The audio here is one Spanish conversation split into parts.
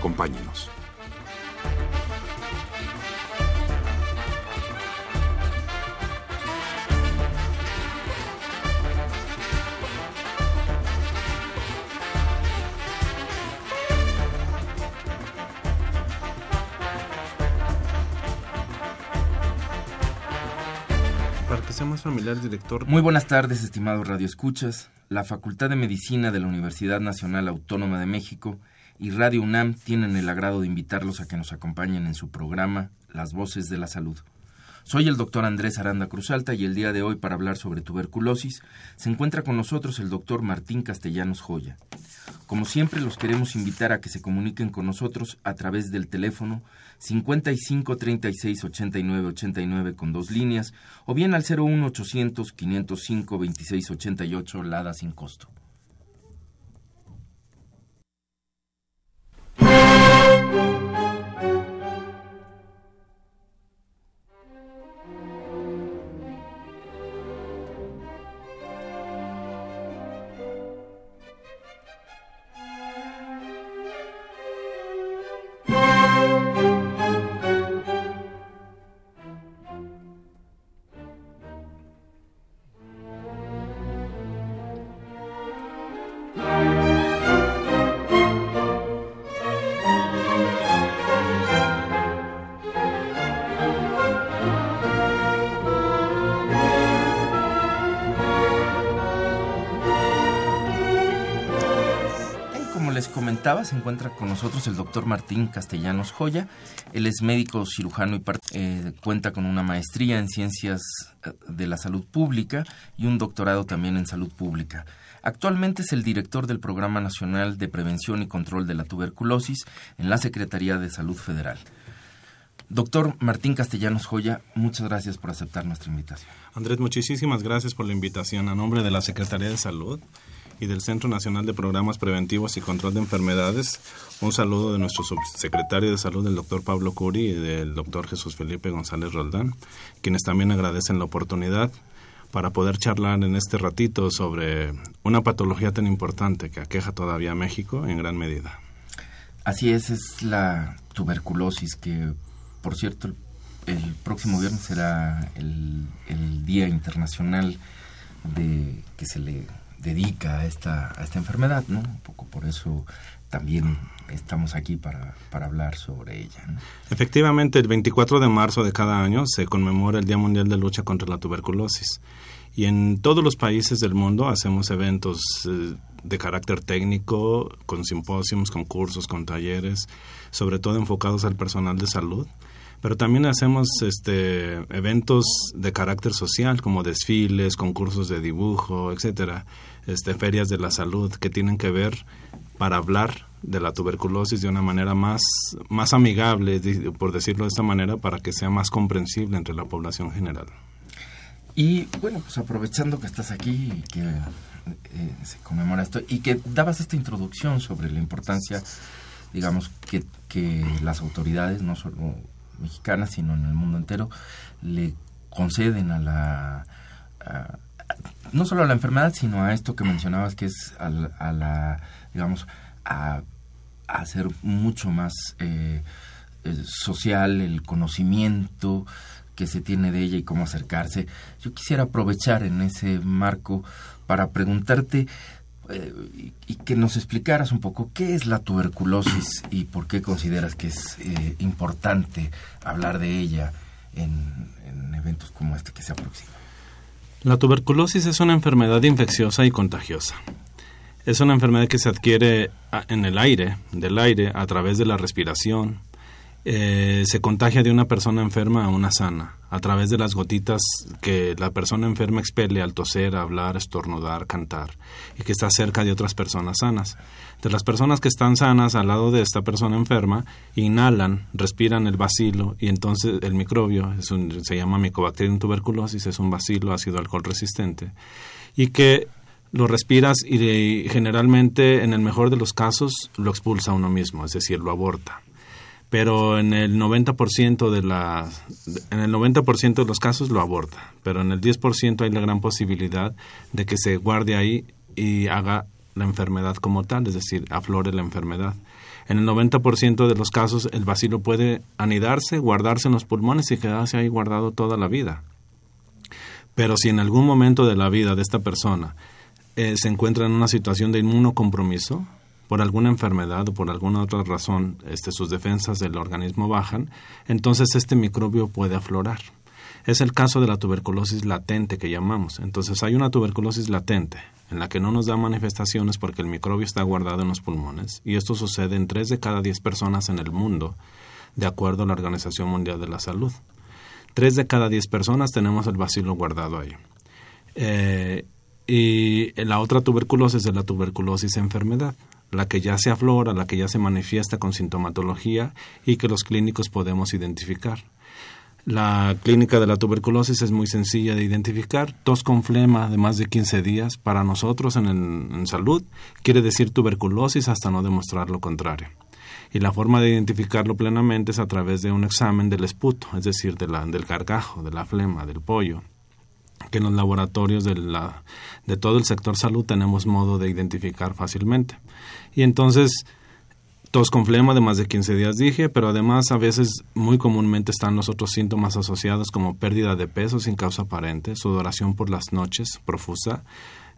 Acompáñenos. Para que sea más familiar, director. Muy buenas tardes, estimados radioescuchas. La Facultad de Medicina de la Universidad Nacional Autónoma de México y Radio UNAM tienen el agrado de invitarlos a que nos acompañen en su programa Las Voces de la Salud. Soy el doctor Andrés Aranda Cruzalta y el día de hoy para hablar sobre tuberculosis se encuentra con nosotros el doctor Martín Castellanos Joya. Como siempre los queremos invitar a que se comuniquen con nosotros a través del teléfono 55 36 89 89 con dos líneas o bien al 01 800 505 26 88 Lada sin costo. Se encuentra con nosotros el doctor Martín Castellanos Joya. Él es médico cirujano y eh, cuenta con una maestría en ciencias eh, de la salud pública y un doctorado también en salud pública. Actualmente es el director del Programa Nacional de Prevención y Control de la Tuberculosis en la Secretaría de Salud Federal. Doctor Martín Castellanos Joya, muchas gracias por aceptar nuestra invitación. Andrés, muchísimas gracias por la invitación a nombre de la Secretaría de Salud y del Centro Nacional de Programas Preventivos y Control de Enfermedades. Un saludo de nuestro subsecretario de Salud, el doctor Pablo Curi, y del doctor Jesús Felipe González Roldán, quienes también agradecen la oportunidad para poder charlar en este ratito sobre una patología tan importante que aqueja todavía a México en gran medida. Así es, es la tuberculosis que, por cierto, el, el próximo viernes será el, el Día Internacional de que se le dedica a esta, a esta enfermedad, ¿no? Un poco por eso también estamos aquí para, para hablar sobre ella. Efectivamente, el 24 de marzo de cada año se conmemora el Día Mundial de Lucha contra la Tuberculosis. Y en todos los países del mundo hacemos eventos eh, de carácter técnico, con simposios, con cursos, con talleres, sobre todo enfocados al personal de salud. Pero también hacemos este, eventos de carácter social, como desfiles, concursos de dibujo, etcétera, este, ferias de la salud, que tienen que ver para hablar de la tuberculosis de una manera más, más amigable, por decirlo de esta manera, para que sea más comprensible entre la población general. Y bueno, pues aprovechando que estás aquí y que eh, se conmemora esto y que dabas esta introducción sobre la importancia, digamos, que, que las autoridades, no solo mexicanas, sino en el mundo entero, le conceden a la... no solo a la enfermedad, sino a esto que mencionabas, que es a la, a la, digamos, a, hacer mucho más eh, eh, social el conocimiento que se tiene de ella y cómo acercarse. Yo quisiera aprovechar en ese marco para preguntarte eh, y, y que nos explicaras un poco qué es la tuberculosis y por qué consideras que es eh, importante hablar de ella en, en eventos como este que se aproxima. La tuberculosis es una enfermedad infecciosa y contagiosa. Es una enfermedad que se adquiere en el aire, del aire, a través de la respiración eh, se contagia de una persona enferma a una sana a través de las gotitas que la persona enferma expele al toser, hablar, estornudar, cantar y que está cerca de otras personas sanas. De las personas que están sanas al lado de esta persona enferma inhalan, respiran el bacilo y entonces el microbio es se llama Mycobacterium tuberculosis, es un bacilo ácido alcohol resistente y que lo respiras y generalmente en el mejor de los casos lo expulsa uno mismo, es decir, lo aborta pero en el 90% de la en el 90% de los casos lo aborta, pero en el 10% hay la gran posibilidad de que se guarde ahí y haga la enfermedad como tal, es decir, aflore la enfermedad. En el 90% de los casos el bacilo puede anidarse, guardarse en los pulmones y quedarse ahí guardado toda la vida. Pero si en algún momento de la vida de esta persona eh, se encuentra en una situación de inmunocompromiso, por alguna enfermedad o por alguna otra razón este, sus defensas del organismo bajan, entonces este microbio puede aflorar. Es el caso de la tuberculosis latente que llamamos. Entonces hay una tuberculosis latente en la que no nos da manifestaciones porque el microbio está guardado en los pulmones y esto sucede en 3 de cada 10 personas en el mundo, de acuerdo a la Organización Mundial de la Salud. 3 de cada 10 personas tenemos el bacilo guardado ahí. Eh, y la otra tuberculosis es la tuberculosis enfermedad la que ya se aflora, la que ya se manifiesta con sintomatología y que los clínicos podemos identificar. La clínica de la tuberculosis es muy sencilla de identificar. Tos con flema de más de 15 días para nosotros en, en salud quiere decir tuberculosis hasta no demostrar lo contrario. Y la forma de identificarlo plenamente es a través de un examen del esputo, es decir, del gargajo, de la flema, del pollo que en los laboratorios de, la, de todo el sector salud tenemos modo de identificar fácilmente. Y entonces, tos con flema de más de 15 días dije, pero además a veces muy comúnmente están los otros síntomas asociados como pérdida de peso sin causa aparente, sudoración por las noches profusa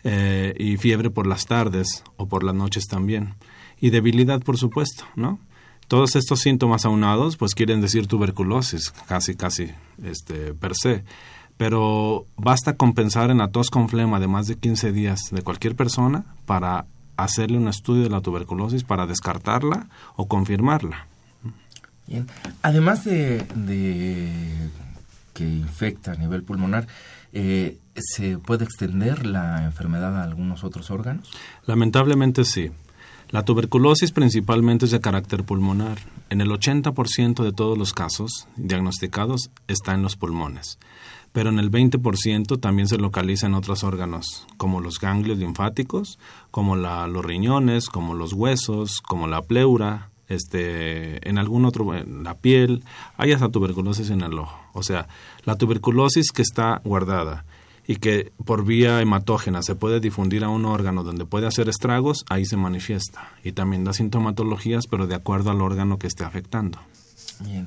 eh, y fiebre por las tardes o por las noches también. Y debilidad, por supuesto, ¿no? Todos estos síntomas aunados pues quieren decir tuberculosis, casi, casi, este, per se pero basta con pensar en la tos con flema de más de 15 días de cualquier persona para hacerle un estudio de la tuberculosis para descartarla o confirmarla. Bien. Además de, que infecta a nivel pulmonar, eh, ¿se puede extender la enfermedad a algunos otros órganos? Lamentablemente sí. La tuberculosis principalmente es de carácter pulmonar. En el 80% de todos los casos diagnosticados está en los pulmones pero en el 20% también se localiza en otros órganos, como los ganglios linfáticos, como la, los riñones, como los huesos, como la pleura, este, en algún otro, la piel, hay hasta tuberculosis en el ojo. O sea, la tuberculosis que está guardada y que por vía hematógena se puede difundir a un órgano donde puede hacer estragos, ahí se manifiesta. Y también da sintomatologías, pero de acuerdo al órgano que esté afectando. Bien.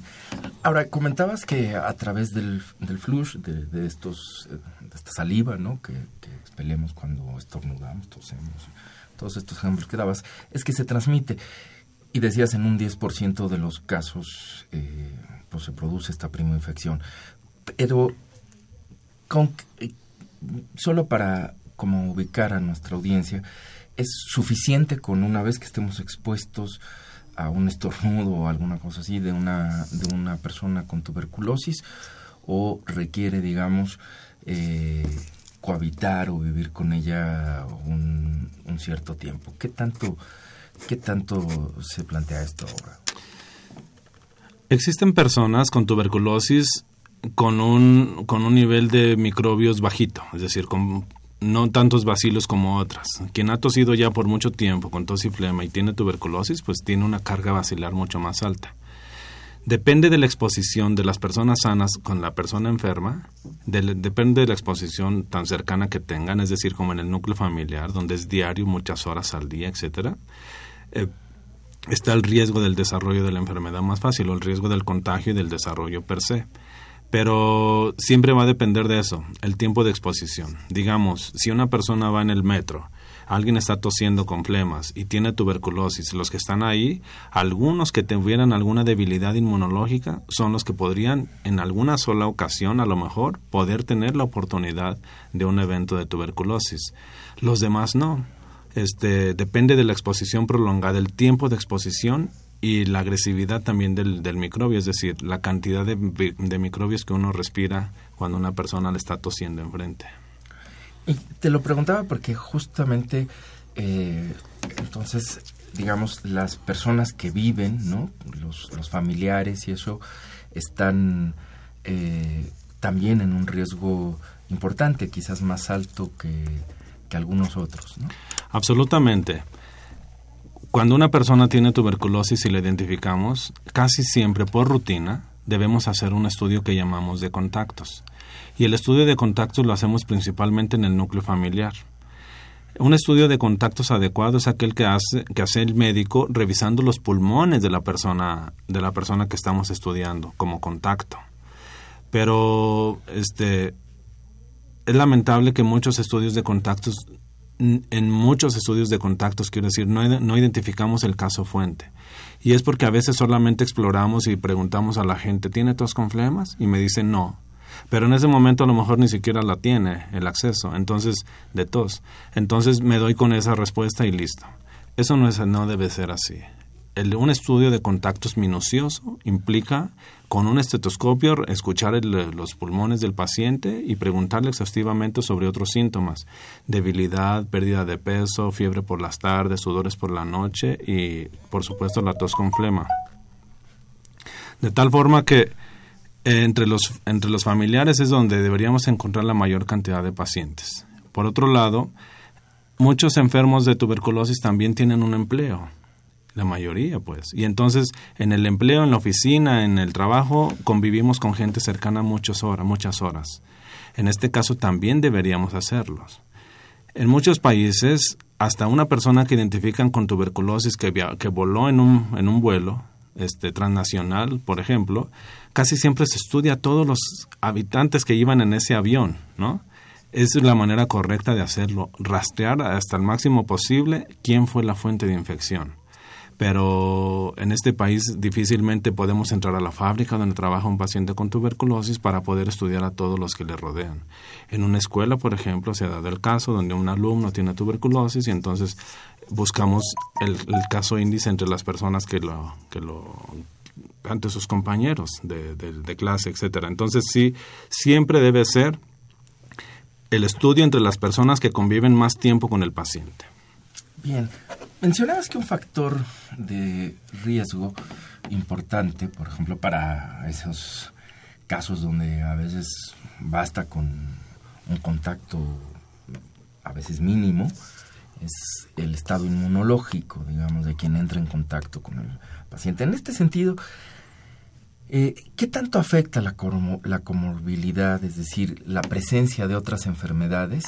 Ahora, comentabas que a través del, del flush, de, estos, eh, de esta saliva, ¿no? Que, expelemos cuando estornudamos, tosemos, todos estos ejemplos que dabas, es que se transmite. Y decías, en un 10% de los casos, eh, pues se produce esta prima infección. Pero, con, eh, solo para como ubicar a nuestra audiencia, ¿es suficiente con una vez que estemos expuestos a un estornudo o alguna cosa así de una, de una persona con tuberculosis o requiere, digamos, eh, cohabitar o vivir con ella un, un, cierto tiempo. ¿Qué tanto, ¿Qué tanto se plantea esto ahora? Existen personas con tuberculosis con un, con un nivel de microbios bajito, es decir, con no tantos bacilos como otras. Quien ha tosido ya por mucho tiempo con tos y flema y tiene tuberculosis, pues tiene una carga bacilar mucho más alta. Depende de la exposición de las personas sanas con la persona enferma, depende de la exposición tan cercana que tengan, es decir, como en el núcleo familiar, donde es diario, muchas horas al día, etcétera. Eh, está el riesgo del desarrollo de la enfermedad más fácil o el riesgo del contagio y del desarrollo per se pero siempre va a depender de eso, el tiempo de exposición. Digamos, si una persona va en el metro, alguien está tosiendo con flemas y tiene tuberculosis, los que están ahí, algunos que tuvieran alguna debilidad inmunológica, son los que podrían en alguna sola ocasión, a lo mejor, poder tener la oportunidad de un evento de tuberculosis. Los demás no. Este, depende de la exposición prolongada, el tiempo de exposición y la agresividad también del, del microbio, es decir, la cantidad de, de, microbios que uno respira cuando una persona le está tosiendo enfrente. Y te lo preguntaba porque justamente, eh, entonces, digamos, las personas que viven, ¿no? Los, los familiares y eso, están eh, también en un riesgo importante, quizás más alto que, que algunos otros, ¿no? Absolutamente. Cuando una persona tiene tuberculosis y la identificamos, casi siempre por rutina debemos hacer un estudio que llamamos de contactos. Y el estudio de contactos lo hacemos principalmente en el núcleo familiar. Un estudio de contactos adecuado es aquel que hace, que hace el médico revisando los pulmones de la persona, de la persona que estamos estudiando como contacto. Pero este es lamentable que muchos estudios de contactos en muchos estudios de contactos, quiero decir, no, no, identificamos el caso fuente. Y es porque a veces solamente exploramos y preguntamos a la gente, ¿tiene tos con flemas? Y me dicen no. Pero en ese momento a lo mejor ni siquiera la tiene el acceso, entonces, de tos. Entonces me doy con esa respuesta y listo. Eso no, es, no debe ser así. El, un estudio de contactos minucioso implica con un estetoscopio escuchar los pulmones del paciente y preguntarle exhaustivamente sobre otros síntomas, debilidad, pérdida de peso, fiebre por las tardes, sudores por la noche y por supuesto la tos con flema. De tal forma que eh, entre, los, entre los familiares es donde deberíamos encontrar la mayor cantidad de pacientes. Por otro lado, muchos enfermos de tuberculosis también tienen un empleo la mayoría, pues. Y entonces, en el empleo, en la oficina, en el trabajo, convivimos con gente cercana muchas horas, muchas horas. En este caso también deberíamos hacerlos. En muchos países, hasta una persona que identifican con tuberculosis que, voló en un, vuelo este, transnacional, por ejemplo, casi siempre se estudia a todos los habitantes que iban en ese avión, ¿no? Es la manera correcta de hacerlo, rastrear hasta el máximo posible quién fue la fuente de infección pero en este país difícilmente podemos entrar a la fábrica donde trabaja un paciente con tuberculosis para poder estudiar a todos los que le rodean. En una escuela, por ejemplo, se ha dado el caso donde un alumno tiene tuberculosis y entonces buscamos el, caso índice entre las personas que lo, que lo ante sus compañeros de, de clase, etcétera. Entonces sí, siempre debe ser el estudio entre las personas que conviven más tiempo con el paciente. Bien, mencionabas que un factor de riesgo importante, por ejemplo, para esos casos donde a veces basta con un contacto a veces mínimo, es el estado inmunológico, digamos, de quien entra en contacto con el paciente. En este sentido, eh, ¿qué tanto afecta la, la comorbilidad, es decir, la presencia de otras enfermedades?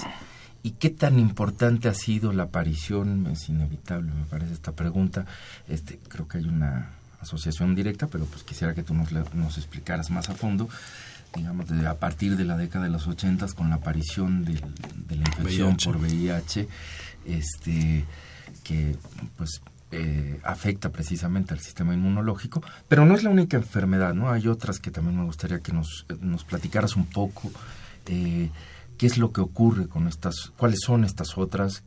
¿Y qué tan importante ha sido la aparición? Es inevitable, me parece esta pregunta. Este, creo que hay una asociación directa, pero pues quisiera que tú nos, nos explicaras más a fondo, digamos, a partir de la década de los ochentas con la aparición de la infección por VIH, este, que pues eh, afecta precisamente al sistema inmunológico, pero no es la única enfermedad, ¿no? Hay otras que también me gustaría que nos, nos platicaras un poco. Eh, qué es lo que ocurre con estas, cuáles son estas otras,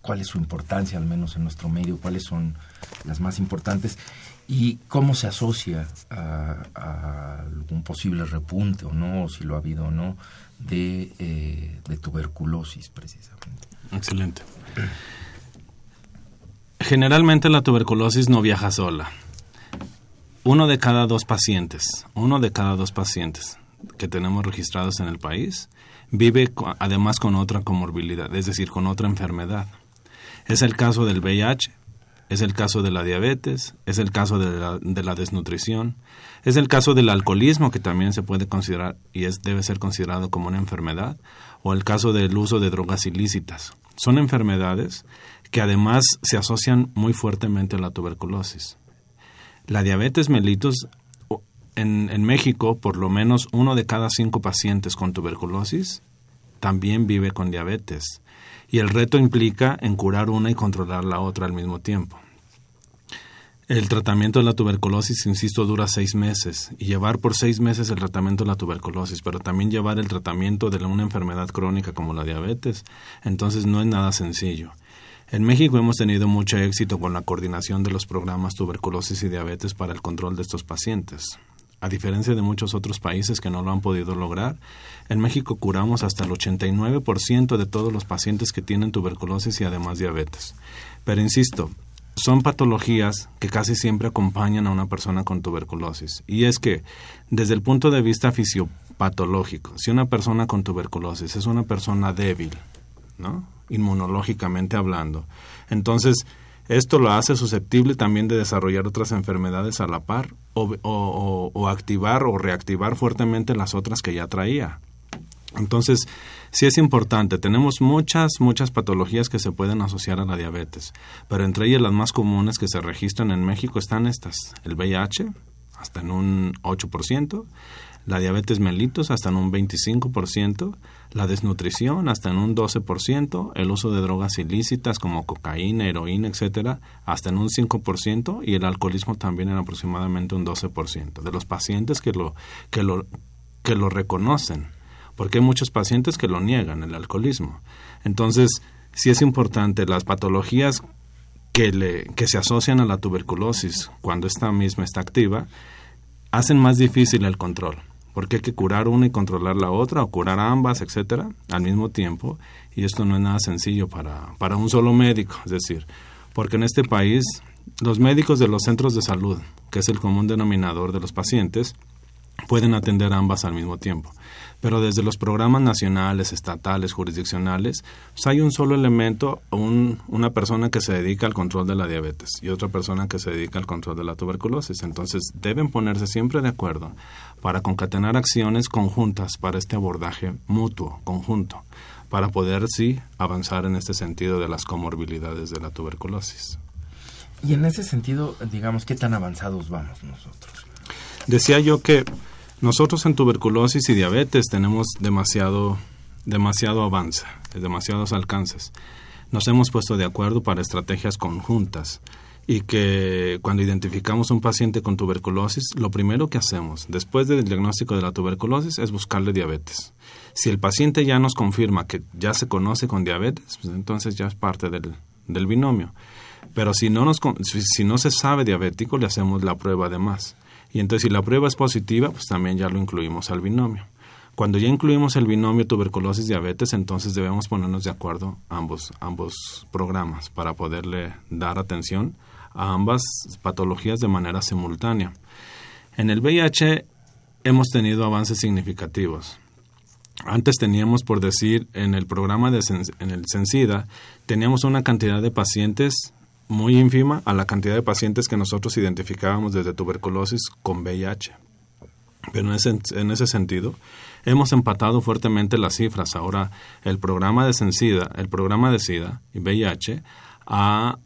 cuál es su importancia al menos en nuestro medio, cuáles son las más importantes y cómo se asocia a, algún posible repunte o no, o si lo ha habido o no, de, eh, de tuberculosis precisamente. Excelente. Generalmente la tuberculosis no viaja sola. Uno de cada dos pacientes, uno de cada dos pacientes que tenemos registrados en el país vive además con otra comorbilidad, es decir, con otra enfermedad. Es el caso del VIH, es el caso de la diabetes, es el caso de la, desnutrición, es el caso del alcoholismo que también se puede considerar y es, debe ser considerado como una enfermedad, o el caso del uso de drogas ilícitas. Son enfermedades que además se asocian muy fuertemente a la tuberculosis. La diabetes mellitus en, México, por lo menos uno de cada cinco pacientes con tuberculosis también vive con diabetes. Y el reto implica en curar una y controlar la otra al mismo tiempo. El tratamiento de la tuberculosis, insisto, dura seis meses y llevar por seis meses el tratamiento de la tuberculosis, pero también llevar el tratamiento de una enfermedad crónica como la diabetes, entonces no es nada sencillo. En México hemos tenido mucho éxito con la coordinación de los programas tuberculosis y diabetes para el control de estos pacientes. A diferencia de muchos otros países que no lo han podido lograr, en México curamos hasta el 89% de todos los pacientes que tienen tuberculosis y además diabetes. Pero insisto, son patologías que casi siempre acompañan a una persona con tuberculosis. Y es que, desde el punto de vista fisiopatológico, si una persona con tuberculosis es una persona débil, ¿no? inmunológicamente hablando, entonces esto lo hace susceptible también de desarrollar otras enfermedades a la par o, activar o reactivar fuertemente las otras que ya traía. Entonces, sí es importante. Tenemos muchas, muchas patologías que se pueden asociar a la diabetes, pero entre ellas las más comunes que se registran en México están estas. El VIH, hasta en un 8%, la diabetes mellitus hasta en un 25%, la desnutrición hasta en un 12%, el uso de drogas ilícitas como cocaína, heroína, etcétera, hasta en un 5% y el alcoholismo también en aproximadamente un 12% de los pacientes que lo que lo que lo reconocen. Porque hay muchos pacientes que lo niegan, el alcoholismo. Entonces, sí es importante las patologías que, le, que se asocian a la tuberculosis cuando esta misma está activa, hacen más difícil el control, porque hay que curar una y controlar la otra, o curar ambas, etcétera, al mismo tiempo, y esto no es nada sencillo para, para un solo médico, es decir, porque en este país los médicos de los centros de salud, que es el común denominador de los pacientes, pueden atender ambas al mismo tiempo pero desde los programas nacionales, estatales, jurisdiccionales, pues hay un solo elemento, un, una persona que se dedica al control de la diabetes y otra persona que se dedica al control de la tuberculosis. Entonces deben ponerse siempre de acuerdo para concatenar acciones conjuntas para este abordaje mutuo, conjunto, para poder sí avanzar en este sentido de las comorbilidades de la tuberculosis. Y en ese sentido, digamos, ¿qué tan avanzados vamos nosotros? Decía yo que nosotros en tuberculosis y diabetes tenemos demasiado, demasiado avance, demasiados alcances. Nos hemos puesto de acuerdo para estrategias conjuntas y que cuando identificamos un paciente con tuberculosis, lo primero que hacemos después del diagnóstico de la tuberculosis es buscarle diabetes. Si el paciente ya nos confirma que ya se conoce con diabetes, pues entonces ya es parte del, binomio. Pero si no, nos, si no se sabe diabético, le hacemos la prueba de más. Y entonces si la prueba es positiva, pues también ya lo incluimos al binomio. Cuando ya incluimos el binomio tuberculosis-diabetes, entonces debemos ponernos de acuerdo ambos, ambos programas para poderle dar atención a ambas patologías de manera simultánea. En el VIH hemos tenido avances significativos. Antes teníamos, por decir, en el programa de en el Sensida, teníamos una cantidad de pacientes muy ínfima a la cantidad de pacientes que nosotros identificábamos desde tuberculosis con VIH. Pero en ese, en ese sentido, hemos empatado fuertemente las cifras. Ahora, el programa de SENSIDA, el programa de SIDA y VIH a,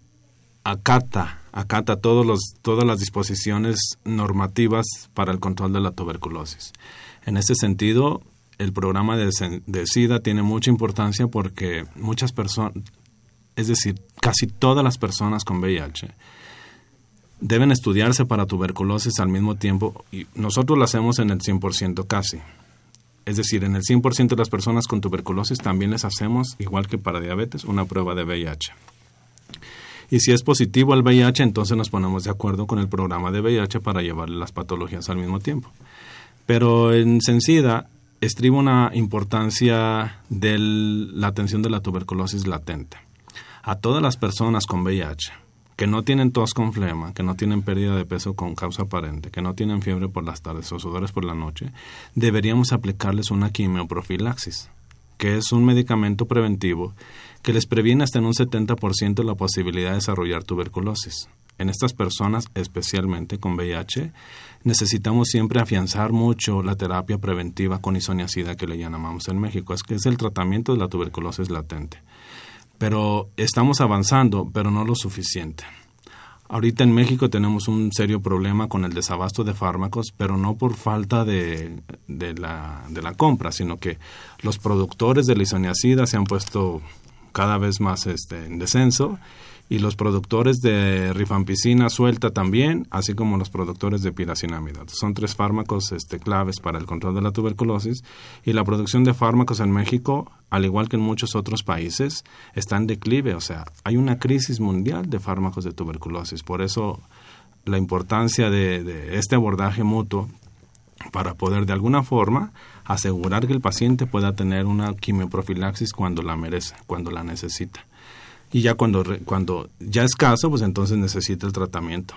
acata, acata todos los, todas las disposiciones normativas para el control de la tuberculosis. En ese sentido, el programa de, de SIDA tiene mucha importancia porque muchas personas, es decir, casi todas las personas con VIH deben estudiarse para tuberculosis al mismo tiempo y nosotros lo hacemos en el 100% casi. Es decir, en el 100% de las personas con tuberculosis también les hacemos, igual que para diabetes, una prueba de VIH. Y si es positivo el VIH, entonces nos ponemos de acuerdo con el programa de VIH para llevarle las patologías al mismo tiempo. Pero en Sensida estriba una importancia de la atención de la tuberculosis latente a todas las personas con VIH que no tienen tos con flema, que no tienen pérdida de peso con causa aparente, que no tienen fiebre por las tardes o sudores por la noche, deberíamos aplicarles una quimioprofilaxis, que es un medicamento preventivo que les previene hasta en un 70% la posibilidad de desarrollar tuberculosis. En estas personas, especialmente con VIH, necesitamos siempre afianzar mucho la terapia preventiva con isoniazida que le llamamos en México, es que es el tratamiento de la tuberculosis latente. Pero estamos avanzando, pero no lo suficiente. Ahorita en México tenemos un serio problema con el desabasto de fármacos, pero no por falta de, de, la, de la compra, sino que los productores de la isoniazida se han puesto cada vez más este, en descenso y los productores de rifampicina suelta también, así como los productores de piracinamida. Son tres fármacos este, claves para el control de la tuberculosis y la producción de fármacos en México, al igual que en muchos otros países, está en declive. O sea, hay una crisis mundial de fármacos de tuberculosis. Por eso la importancia de, de este abordaje mutuo para poder de alguna forma asegurar que el paciente pueda tener una quimioprofilaxis cuando la merece, cuando la necesita y ya cuando, cuando ya es caso, pues entonces necesita el tratamiento.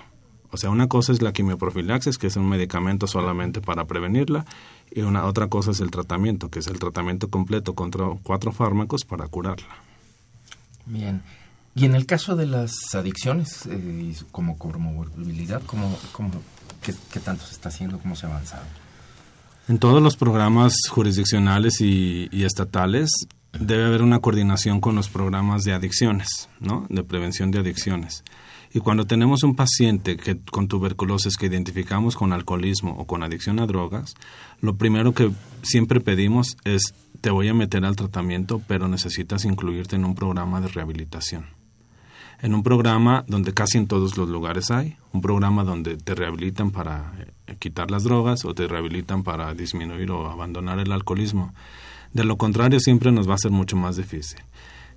O sea, una cosa es la quimioprofilaxis, que es un medicamento solamente para prevenirla, y una otra cosa es el tratamiento, que es el tratamiento completo contra cuatro fármacos para curarla. Bien. Y en el caso de las adicciones, eh, como comorbilidad, ¿cómo, cómo, qué, qué, tanto se está haciendo? ¿Cómo se ha avanzado? En todos los programas jurisdiccionales y, y estatales debe haber una coordinación con los programas de adicciones, ¿no? De prevención de adicciones. Y cuando tenemos un paciente que, con tuberculosis que identificamos con alcoholismo o con adicción a drogas, lo primero que siempre pedimos es te voy a meter al tratamiento, pero necesitas incluirte en un programa de rehabilitación. En un programa donde casi en todos los lugares hay, un programa donde te rehabilitan para eh, quitar las drogas o te rehabilitan para disminuir o abandonar el alcoholismo. De lo contrario, siempre nos va a ser mucho más difícil.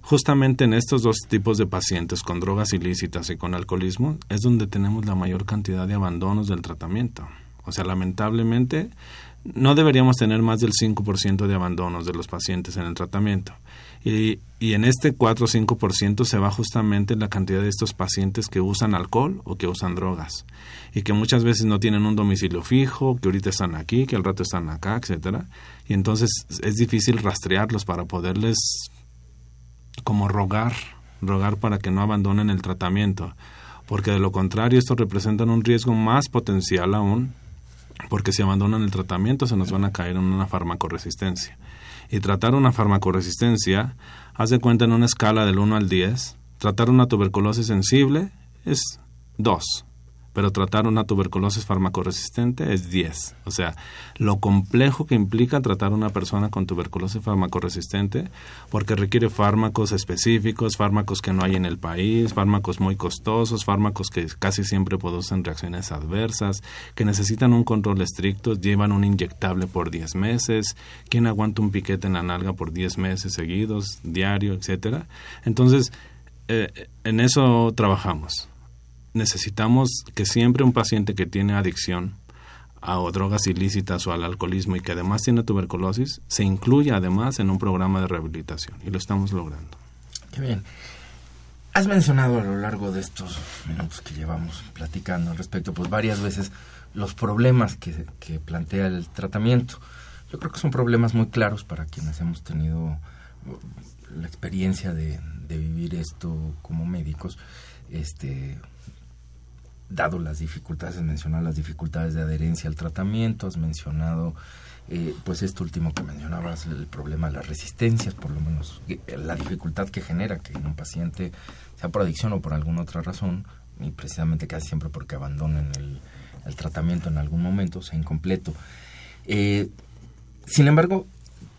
Justamente en estos dos tipos de pacientes, con drogas ilícitas y con alcoholismo, es donde tenemos la mayor cantidad de abandonos del tratamiento. O sea, lamentablemente, no deberíamos tener más del 5% de abandonos de los pacientes en el tratamiento. Y, y en este 4 o 5% se va justamente la cantidad de estos pacientes que usan alcohol o que usan drogas. Y que muchas veces no tienen un domicilio fijo, que ahorita están aquí, que al rato están acá, etcétera. Y entonces es difícil rastrearlos para poderles como rogar, rogar para que no abandonen el tratamiento. Porque de lo contrario, esto representa un riesgo más potencial aún porque si abandonan el tratamiento se nos van a caer en una farmacoresistencia. Y tratar una farmacoresistencia, haz de cuenta en una escala del 1 al 10, tratar una tuberculosis sensible es 2 pero tratar una tuberculosis farmacoresistente es 10. O sea, lo complejo que implica tratar a una persona con tuberculosis farmacoresistente, porque requiere fármacos específicos, fármacos que no hay en el país, fármacos muy costosos, fármacos que casi siempre producen reacciones adversas, que necesitan un control estricto, llevan un inyectable por 10 meses, ¿quién aguanta un piquete en la nalga por 10 meses seguidos, diario, etcétera? Entonces, eh, en eso trabajamos necesitamos que siempre un paciente que tiene adicción a drogas ilícitas o al alcoholismo y que además tiene tuberculosis se incluya además en un programa de rehabilitación y lo estamos logrando. Qué bien. Has mencionado a lo largo de estos minutos que llevamos platicando al respecto, pues varias veces los problemas que, plantea el tratamiento. Yo creo que son problemas muy claros para quienes hemos tenido la experiencia de, de vivir esto como médicos. Este, dado las dificultades, has mencionado las dificultades de adherencia al tratamiento, has mencionado eh, pues esto último que mencionabas, el problema de las resistencias, por lo menos eh, la dificultad que genera que un paciente, sea por adicción o por alguna otra razón, y precisamente casi siempre porque abandonen el, tratamiento en algún momento, sea incompleto. Eh, sin embargo,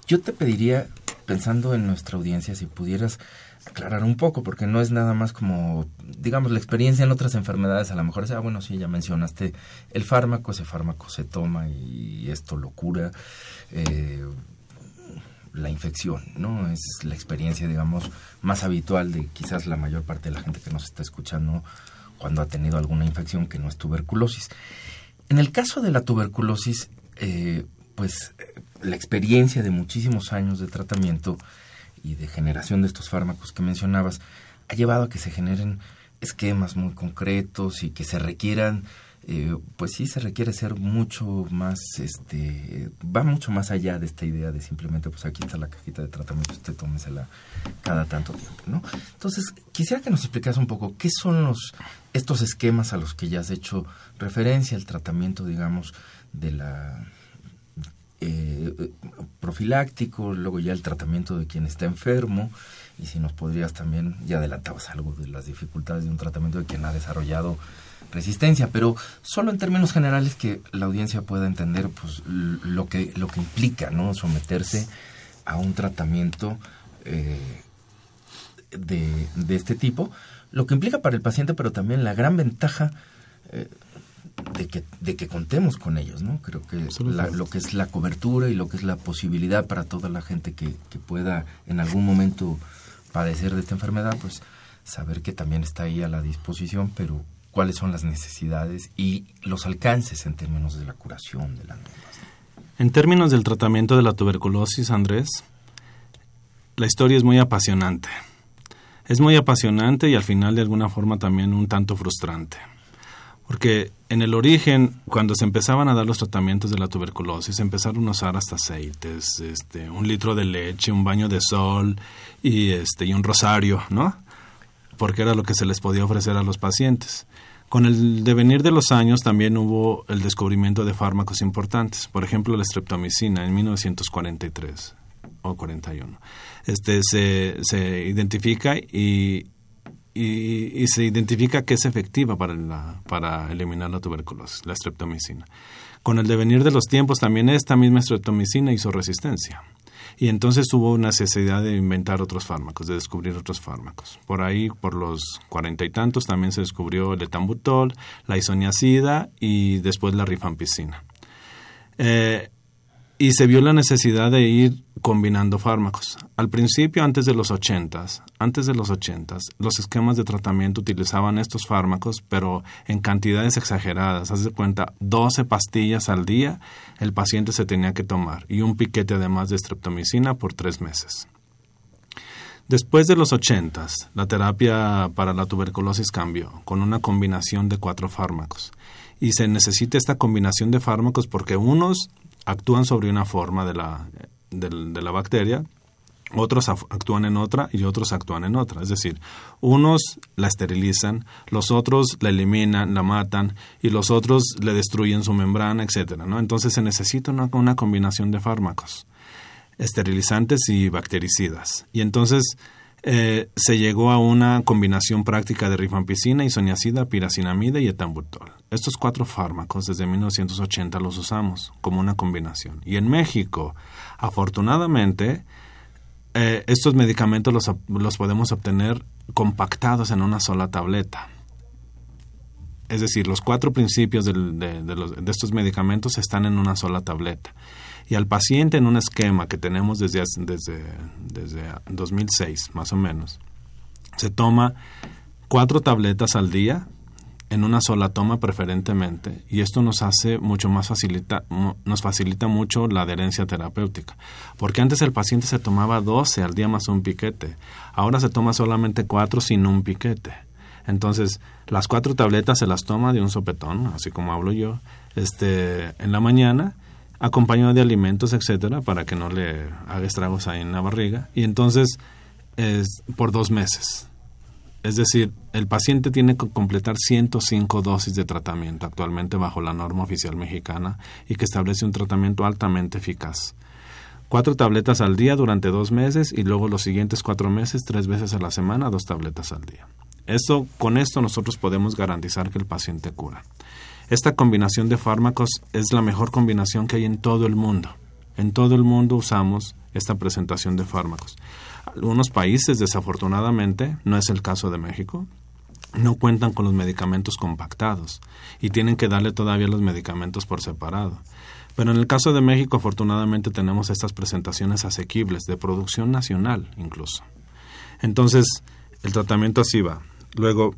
yo te pediría, pensando en nuestra audiencia, si pudieras aclarar un poco, porque no es nada más como, digamos, la experiencia en otras enfermedades, a lo mejor es, ah, bueno, sí, ya mencionaste el fármaco, ese fármaco se toma y esto lo cura. Eh, la infección, ¿no? Es la experiencia, digamos, más habitual de quizás la mayor parte de la gente que nos está escuchando cuando ha tenido alguna infección que no es tuberculosis. En el caso de la tuberculosis, eh, pues la experiencia de muchísimos años de tratamiento y de generación de estos fármacos que mencionabas ha llevado a que se generen esquemas muy concretos y que se requieran eh, pues sí se requiere ser mucho más este va mucho más allá de esta idea de simplemente pues aquí está la cajita de tratamiento usted tómesela cada tanto tiempo no entonces quisiera que nos explicas un poco qué son los estos esquemas a los que ya has hecho referencia el tratamiento digamos de la eh, profiláctico, luego ya el tratamiento de quien está enfermo, y si nos podrías también, ya adelantabas algo de las dificultades de un tratamiento de quien ha desarrollado resistencia, pero solo en términos generales que la audiencia pueda entender pues lo que lo que implica no someterse a un tratamiento eh, de, de, este tipo lo que implica para el paciente, pero también la gran ventaja eh, de, que, de que contemos con ellos, ¿no? Creo que lo que es la cobertura y lo que es la posibilidad para toda la gente que, que pueda en algún momento padecer de esta enfermedad, pues saber que también está ahí a la disposición, pero cuáles son las necesidades y los alcances en términos de la curación de la nuevas. En términos del tratamiento de la tuberculosis, Andrés, la historia es muy apasionante. Es muy apasionante y al final de alguna forma también un tanto frustrante. Porque en el origen, cuando se empezaban a dar los tratamientos de la tuberculosis, empezaron a usar hasta aceites, este, un litro de leche, un baño de sol y, este, y un rosario, ¿no? Porque era lo que se les podía ofrecer a los pacientes. Con el devenir de los años también hubo el descubrimiento de fármacos importantes, por ejemplo la streptomicina en 1943 o 41. Este se, se identifica y, y, se identifica que es efectiva para, para eliminar la tuberculosis, la streptomicina. Con el devenir de los tiempos también esta misma streptomicina hizo resistencia y entonces hubo necesidad de inventar otros fármacos, de descubrir otros fármacos. Por ahí, por los cuarenta y tantos, también se descubrió el etambutol, la isoniazida y después la rifampicina. Eh, y se vio la necesidad de ir combinando fármacos. Al principio, antes de los ochentas, antes de los ochentas, los esquemas de tratamiento utilizaban estos fármacos, pero en cantidades exageradas. Haz de cuenta, 12 pastillas al día el paciente se tenía que tomar y un piquete además de streptomicina por tres meses. Después de los ochentas, la terapia para la tuberculosis cambió con una combinación de cuatro fármacos. Y se necesita esta combinación de fármacos porque unos actúan sobre una forma de la, de, la bacteria, otros actúan en otra y otros actúan en otra. Es decir, unos la esterilizan, los otros la eliminan, la matan y los otros le destruyen su membrana, etcétera. ¿no? Entonces se necesita una combinación de fármacos, esterilizantes y bactericidas. Y entonces eh, se llegó a una combinación práctica de rifampicina, isoniazida, piracinamida y etambutol. Estos cuatro fármacos desde 1980 los usamos como una combinación. Y en México, afortunadamente, eh, estos medicamentos los, podemos obtener compactados en una sola tableta. Es decir, los cuatro principios de, estos medicamentos están en una sola tableta y al paciente en un esquema que tenemos desde, desde, desde 2006 más o menos, se toma cuatro tabletas al día en una sola toma preferentemente y esto nos hace mucho más facilita nos facilita mucho la adherencia terapéutica. Porque antes el paciente se tomaba 12 al día más un piquete ahora se toma solamente cuatro sin un piquete. Entonces las cuatro tabletas se las toma de un sopetón así como hablo yo este en la mañana acompañado de alimentos, etcétera, para que no le haga estragos ahí en la barriga. Y entonces es por dos meses. Es decir, el paciente tiene que completar 105 dosis de tratamiento actualmente bajo la norma oficial mexicana y que establece un tratamiento altamente eficaz. Cuatro tabletas al día durante dos meses y luego los siguientes cuatro meses, tres veces a la semana, dos tabletas al día. Esto, con esto nosotros podemos garantizar que el paciente cura. Esta combinación de fármacos es la mejor combinación que hay en todo el mundo. En todo el mundo usamos esta presentación de fármacos. Algunos países, desafortunadamente, no es el caso de México, no cuentan con los medicamentos compactados y tienen que darle todavía los medicamentos por separado. Pero en el caso de México, afortunadamente, tenemos estas presentaciones asequibles, de producción nacional incluso. Entonces, el tratamiento así va. Luego,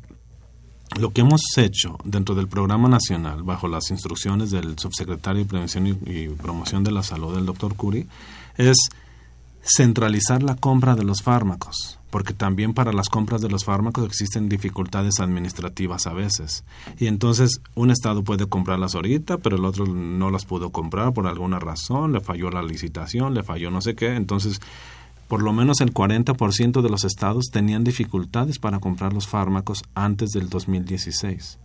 lo que hemos hecho dentro del programa nacional, bajo las instrucciones del subsecretario de Prevención y, Promoción de la Salud, del doctor Curi, es centralizar la compra de los fármacos, porque también para las compras de los fármacos existen dificultades administrativas a veces. Y entonces un estado puede comprarlas ahorita, pero el otro no las pudo comprar por alguna razón, le falló la licitación, le falló no sé qué. Entonces por lo menos el 40% de los estados tenían dificultades para comprar los fármacos antes del 2016.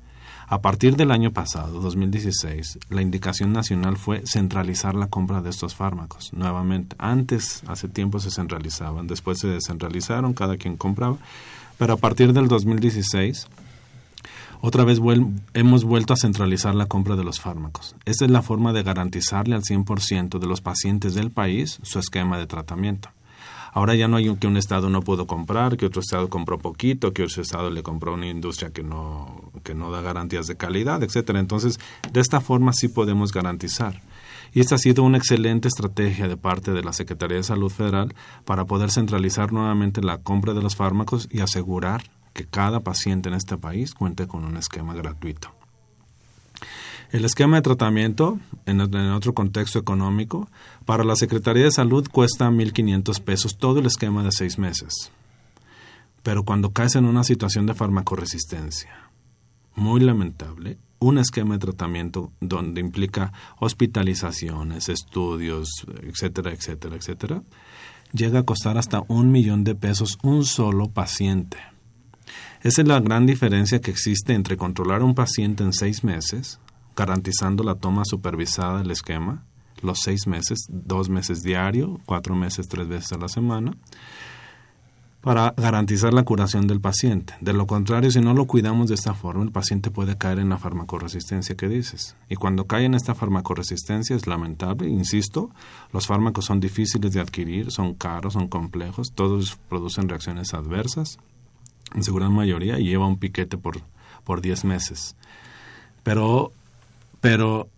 A partir del año pasado, 2016, la indicación nacional fue centralizar la compra de estos fármacos nuevamente. Antes, hace tiempo se centralizaban, después se descentralizaron, cada quien compraba, pero a partir del 2016 otra vez hemos vuelto a centralizar la compra de los fármacos. Esta es la forma de garantizarle al 100% de los pacientes del país su esquema de tratamiento. Ahora ya no hay un, que un estado no pudo comprar, que otro estado compró poquito, que otro estado le compró una industria que no que no da garantías de calidad, etcétera. Entonces, de esta forma sí podemos garantizar. Y esta ha sido una excelente estrategia de parte de la Secretaría de Salud Federal para poder centralizar nuevamente la compra de los fármacos y asegurar que cada paciente en este país cuente con un esquema gratuito. El esquema de tratamiento, en, otro contexto económico, para la Secretaría de Salud cuesta 1.500 pesos todo el esquema de seis meses. Pero cuando caes en una situación de farmacoresistencia, muy lamentable, un esquema de tratamiento donde implica hospitalizaciones, estudios, etcétera, etcétera, etcétera, llega a costar hasta un millón de pesos un solo paciente. Esa es la gran diferencia que existe entre controlar a un paciente en seis meses garantizando la toma supervisada del esquema, los seis meses, dos meses diario, cuatro meses, tres veces a la semana, para garantizar la curación del paciente. De lo contrario, si no lo cuidamos de esta forma, el paciente puede caer en la farmacoresistencia que dices. Y cuando cae en esta farmacoresistencia es lamentable, insisto, los fármacos son difíciles de adquirir, son caros, son complejos, todos producen reacciones adversas, en su gran mayoría, y lleva un piquete por, por 10 meses. Pero pero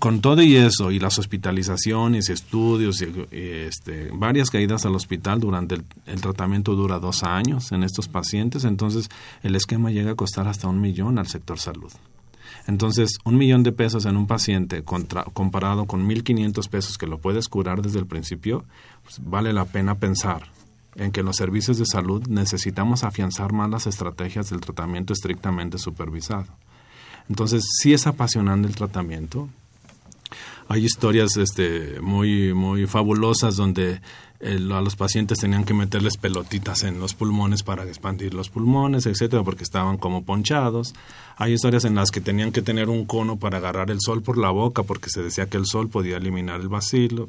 con todo y eso, y las hospitalizaciones, estudios, este, varias caídas al hospital durante el, tratamiento dura dos años en estos pacientes, entonces el esquema llega a costar hasta un millón al sector salud. Entonces, un millón de pesos en un paciente comparado con 1.500 pesos que lo puedes curar desde el principio, pues vale la pena pensar en que los servicios de salud necesitamos afianzar más las estrategias del tratamiento estrictamente supervisado. Entonces, sí es apasionante el tratamiento. Hay historias este, muy, muy fabulosas donde a los pacientes tenían que meterles pelotitas en los pulmones para expandir los pulmones, etcétera, porque estaban como ponchados. Hay historias en las que tenían que tener un cono para agarrar el sol por la boca porque se decía que el sol podía eliminar el vacilo.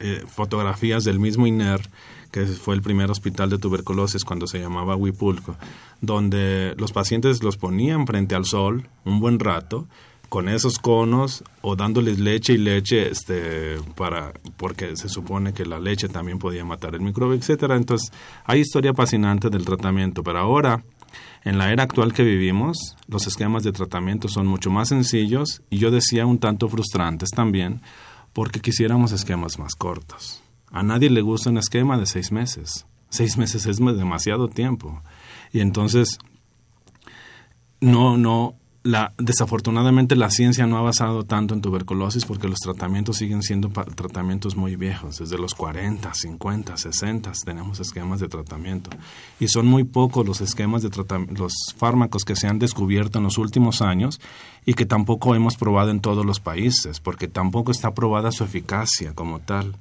Eh, fotografías del mismo INER que fue el primer hospital de tuberculosis cuando se llamaba Huipulco, donde los pacientes los ponían frente al sol un buen rato con esos conos o dándoles leche y leche este para porque se supone que la leche también podía matar el microbio, etcétera. Entonces, hay historia fascinante del tratamiento, pero ahora en la era actual que vivimos, los esquemas de tratamiento son mucho más sencillos y yo decía un tanto frustrantes también, porque quisiéramos esquemas más cortos. A nadie le gusta un esquema de seis meses. Seis meses es demasiado tiempo. Y entonces, no, no, la, desafortunadamente la ciencia no ha avanzado tanto en tuberculosis porque los tratamientos siguen siendo tratamientos muy viejos, desde los 40, 50, 60 tenemos esquemas de tratamiento y son muy pocos los esquemas de los fármacos que se han descubierto en los últimos años y que tampoco hemos probado en todos los países porque tampoco está probada su eficacia como tal.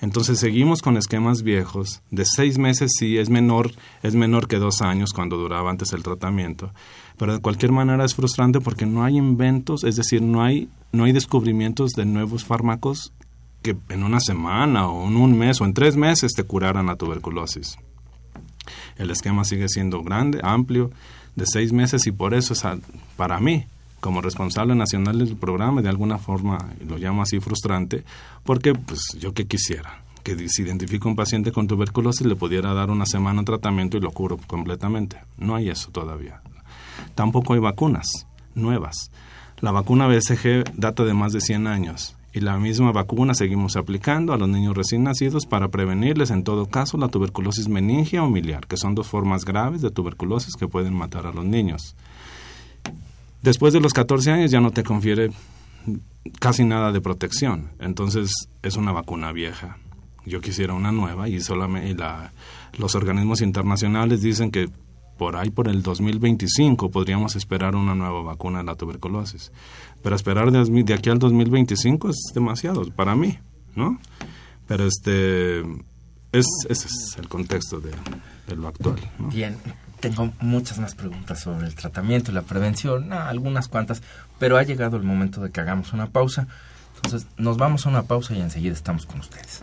Entonces seguimos con esquemas viejos. De seis meses sí es menor, es menor que dos años cuando duraba antes el tratamiento. Pero de cualquier manera es frustrante porque no hay inventos, es decir, no hay, no hay descubrimientos de nuevos fármacos que en una semana o en un mes o en tres meses te curaran la tuberculosis. El esquema sigue siendo grande, amplio, de seis meses y por eso es para mí como responsable nacional del programa, de alguna forma lo llamo así frustrante, porque pues yo que quisiera que si identifico un paciente con tuberculosis le pudiera dar una semana de tratamiento y lo curo completamente. No hay eso todavía. Tampoco hay vacunas nuevas. La vacuna BCG data de más de 100 años y la misma vacuna seguimos aplicando a los niños recién nacidos para prevenirles en todo caso la tuberculosis meningia o miliar, que son dos formas graves de tuberculosis que pueden matar a los niños. Después de los 14 años ya no te confiere casi nada de protección. Entonces es una vacuna vieja. Yo quisiera una nueva y solamente la, los organismos internacionales dicen que por ahí por el 2025 podríamos esperar una nueva vacuna de la tuberculosis. Pero esperar de, aquí al 2025 es demasiado para mí, ¿no? Pero este es, ese es el contexto de, lo actual. Bien, tengo muchas más preguntas sobre el tratamiento y la prevención, algunas cuantas, pero ha llegado el momento de que hagamos una pausa. Entonces nos vamos a una pausa y enseguida estamos con ustedes.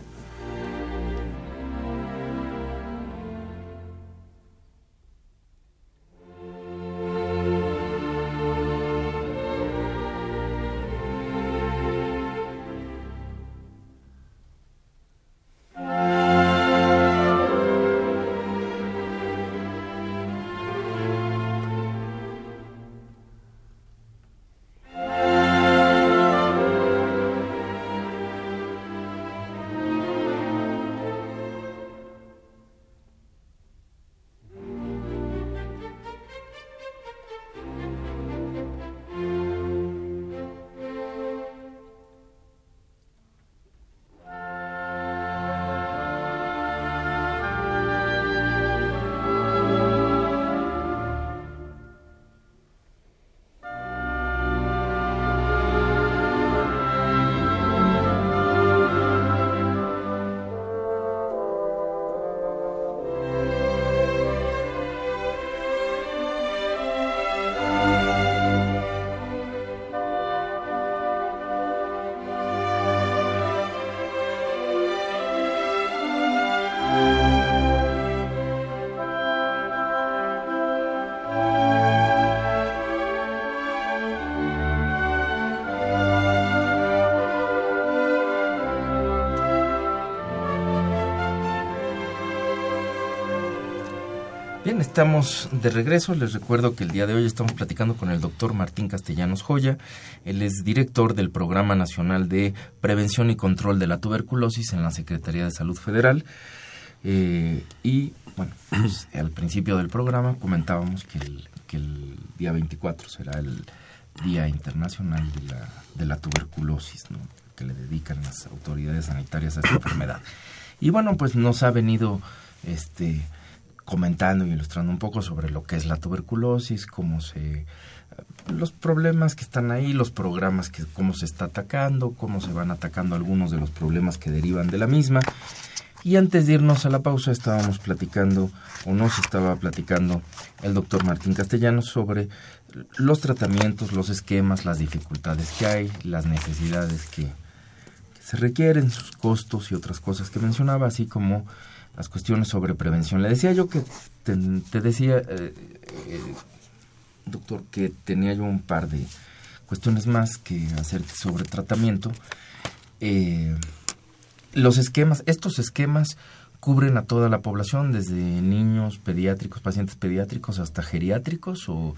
Estamos de regreso. Les recuerdo que el día de hoy estamos platicando con el doctor Martín Castellanos Joya. Él es director del Programa Nacional de Prevención y Control de la Tuberculosis en la Secretaría de Salud Federal. Eh, y, bueno, pues, al principio del programa comentábamos que el, que el día 24 será el Día Internacional de la, de la Tuberculosis, ¿no? que le dedican las autoridades sanitarias a esta enfermedad. Y bueno, pues nos ha venido este comentando y ilustrando un poco sobre lo que es la tuberculosis, cómo se los problemas que están ahí, los programas que cómo se está atacando, cómo se van atacando algunos de los problemas que derivan de la misma. Y antes de irnos a la pausa estábamos platicando, o nos estaba platicando el doctor Martín Castellanos sobre los tratamientos, los esquemas, las dificultades que hay, las necesidades que, se requieren, sus costos y otras cosas que mencionaba, así como las cuestiones sobre prevención. Le decía yo que te, decía, eh, eh, doctor, que tenía yo un par de cuestiones más que hacer sobre tratamiento. Eh, los esquemas, estos esquemas cubren a toda la población, desde niños pediátricos, pacientes pediátricos hasta geriátricos, o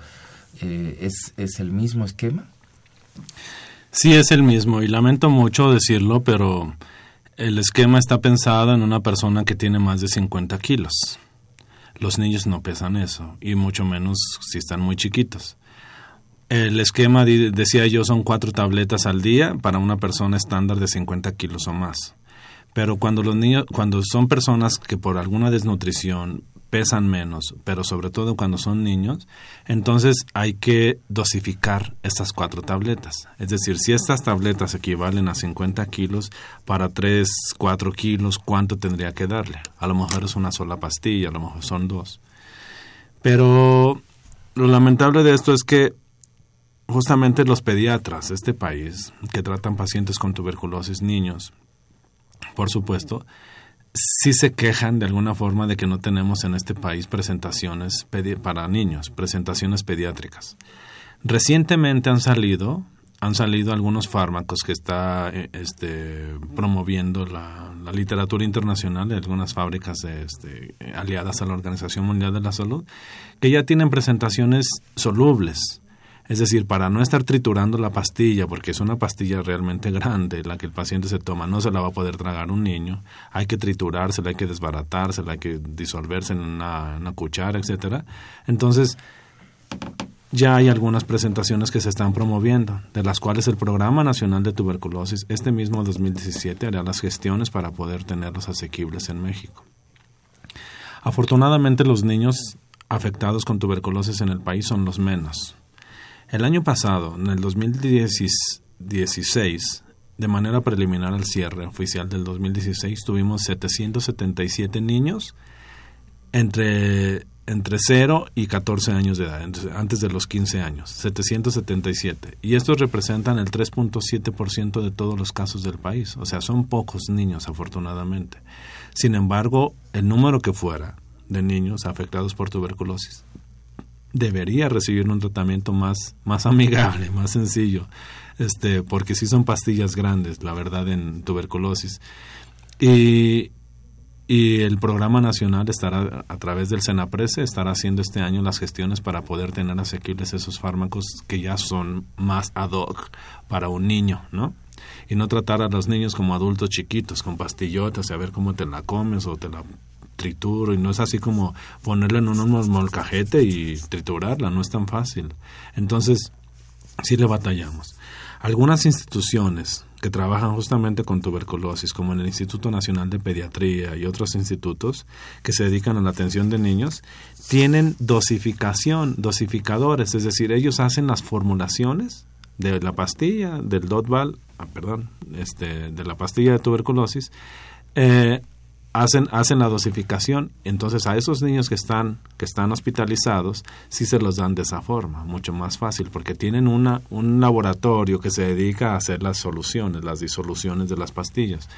es, es el mismo esquema? Sí, es el mismo, y lamento mucho decirlo, pero el esquema está pensado en una persona que tiene más de 50 kilos. Los niños no pesan eso, y mucho menos si están muy chiquitos. El esquema, decía yo, son cuatro tabletas al día para una persona estándar de 50 kilos o más. Pero cuando los niños, cuando son personas que por alguna desnutrición pesan menos, pero sobre todo cuando son niños, entonces hay que dosificar estas cuatro tabletas. Es decir, si estas tabletas equivalen a 50 kilos, para 3, 4 kilos, ¿cuánto tendría que darle? A lo mejor es una sola pastilla, a lo mejor son dos. Pero lo lamentable de esto es que justamente los pediatras de este país, que tratan pacientes con tuberculosis, niños, por supuesto, sí se quejan de alguna forma de que no tenemos en este país presentaciones para niños, presentaciones pediátricas. Recientemente han salido han salido algunos fármacos que está eh, este, promoviendo la, literatura internacional de algunas fábricas este, aliadas a la Organización Mundial de la Salud, que ya tienen presentaciones solubles es decir, para no estar triturando la pastilla, porque es una pastilla realmente grande la que el paciente se toma, no se la va a poder tragar un niño, hay que triturársela, hay que desbaratársela, hay que disolverse en una, cuchara, etcétera. Entonces, ya hay algunas presentaciones que se están promoviendo, de las cuales el Programa Nacional de Tuberculosis este mismo 2017 hará las gestiones para poder tenerlos asequibles en México. Afortunadamente los niños afectados con tuberculosis en el país son los menos. El año pasado, en el 2016, de manera preliminar al cierre oficial del 2016, tuvimos 777 niños entre, entre 0 y 14 años de edad, antes de los 15 años, 777. Y estos representan el 3.7% de todos los casos del país. O sea, son pocos niños, afortunadamente. Sin embargo, el número que fuera de niños afectados por tuberculosis debería recibir un tratamiento más, más amigable, más sencillo, este, porque sí son pastillas grandes, la verdad, en tuberculosis. Y, y el programa nacional estará, a través del Senaprese, estará haciendo este año las gestiones para poder tener asequibles esos fármacos que ya son más ad hoc para un niño, ¿no? Y no tratar a los niños como adultos chiquitos, con pastillotas, y a ver cómo te la comes o te la trituro y no es así como ponerla en un molcajete y triturarla, no es tan fácil. Entonces, sí le batallamos. Algunas instituciones que trabajan justamente con tuberculosis, como en el Instituto Nacional de Pediatría y otros institutos que se dedican a la atención de niños, tienen dosificación, dosificadores, es decir, ellos hacen las formulaciones de la pastilla, del Dotval, ah, perdón, este, de la pastilla de tuberculosis, eh, hacen, hacen la dosificación, entonces a esos niños que están, que están hospitalizados, sí se los dan de esa forma, mucho más fácil, porque tienen una, un laboratorio que se dedica a hacer las soluciones, las disoluciones de las pastillas.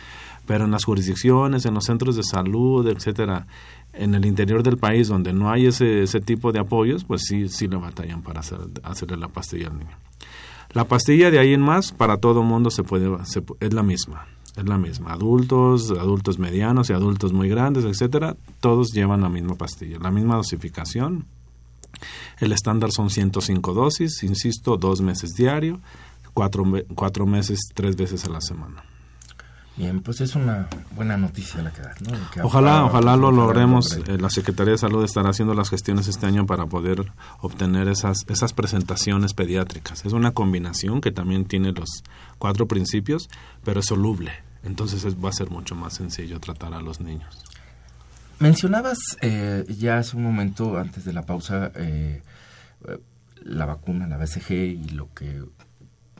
Pero en las jurisdicciones, en los centros de salud, etcétera, en el interior del país donde no hay ese, ese tipo de apoyos, pues sí, sí le batallan para hacer, hacerle la pastilla al niño. La pastilla de ahí en más, para todo mundo se puede, es la misma es la misma. Adultos, adultos medianos y adultos muy grandes, etcétera, todos llevan la misma pastilla, la misma dosificación. El estándar son 105 dosis, insisto, dos meses diario, cuatro, cuatro meses, tres veces a la semana. Bien, pues es una buena noticia la que da. ¿no? ojalá, ojalá lo logremos. Eh, la Secretaría de Salud estará haciendo las gestiones este año para poder obtener esas, esas presentaciones pediátricas. Es una combinación que también tiene los cuatro principios, pero es soluble. Entonces va a ser mucho más sencillo tratar a los niños. Mencionabas eh, ya hace un momento, antes de la pausa, eh, la vacuna, la BCG y lo que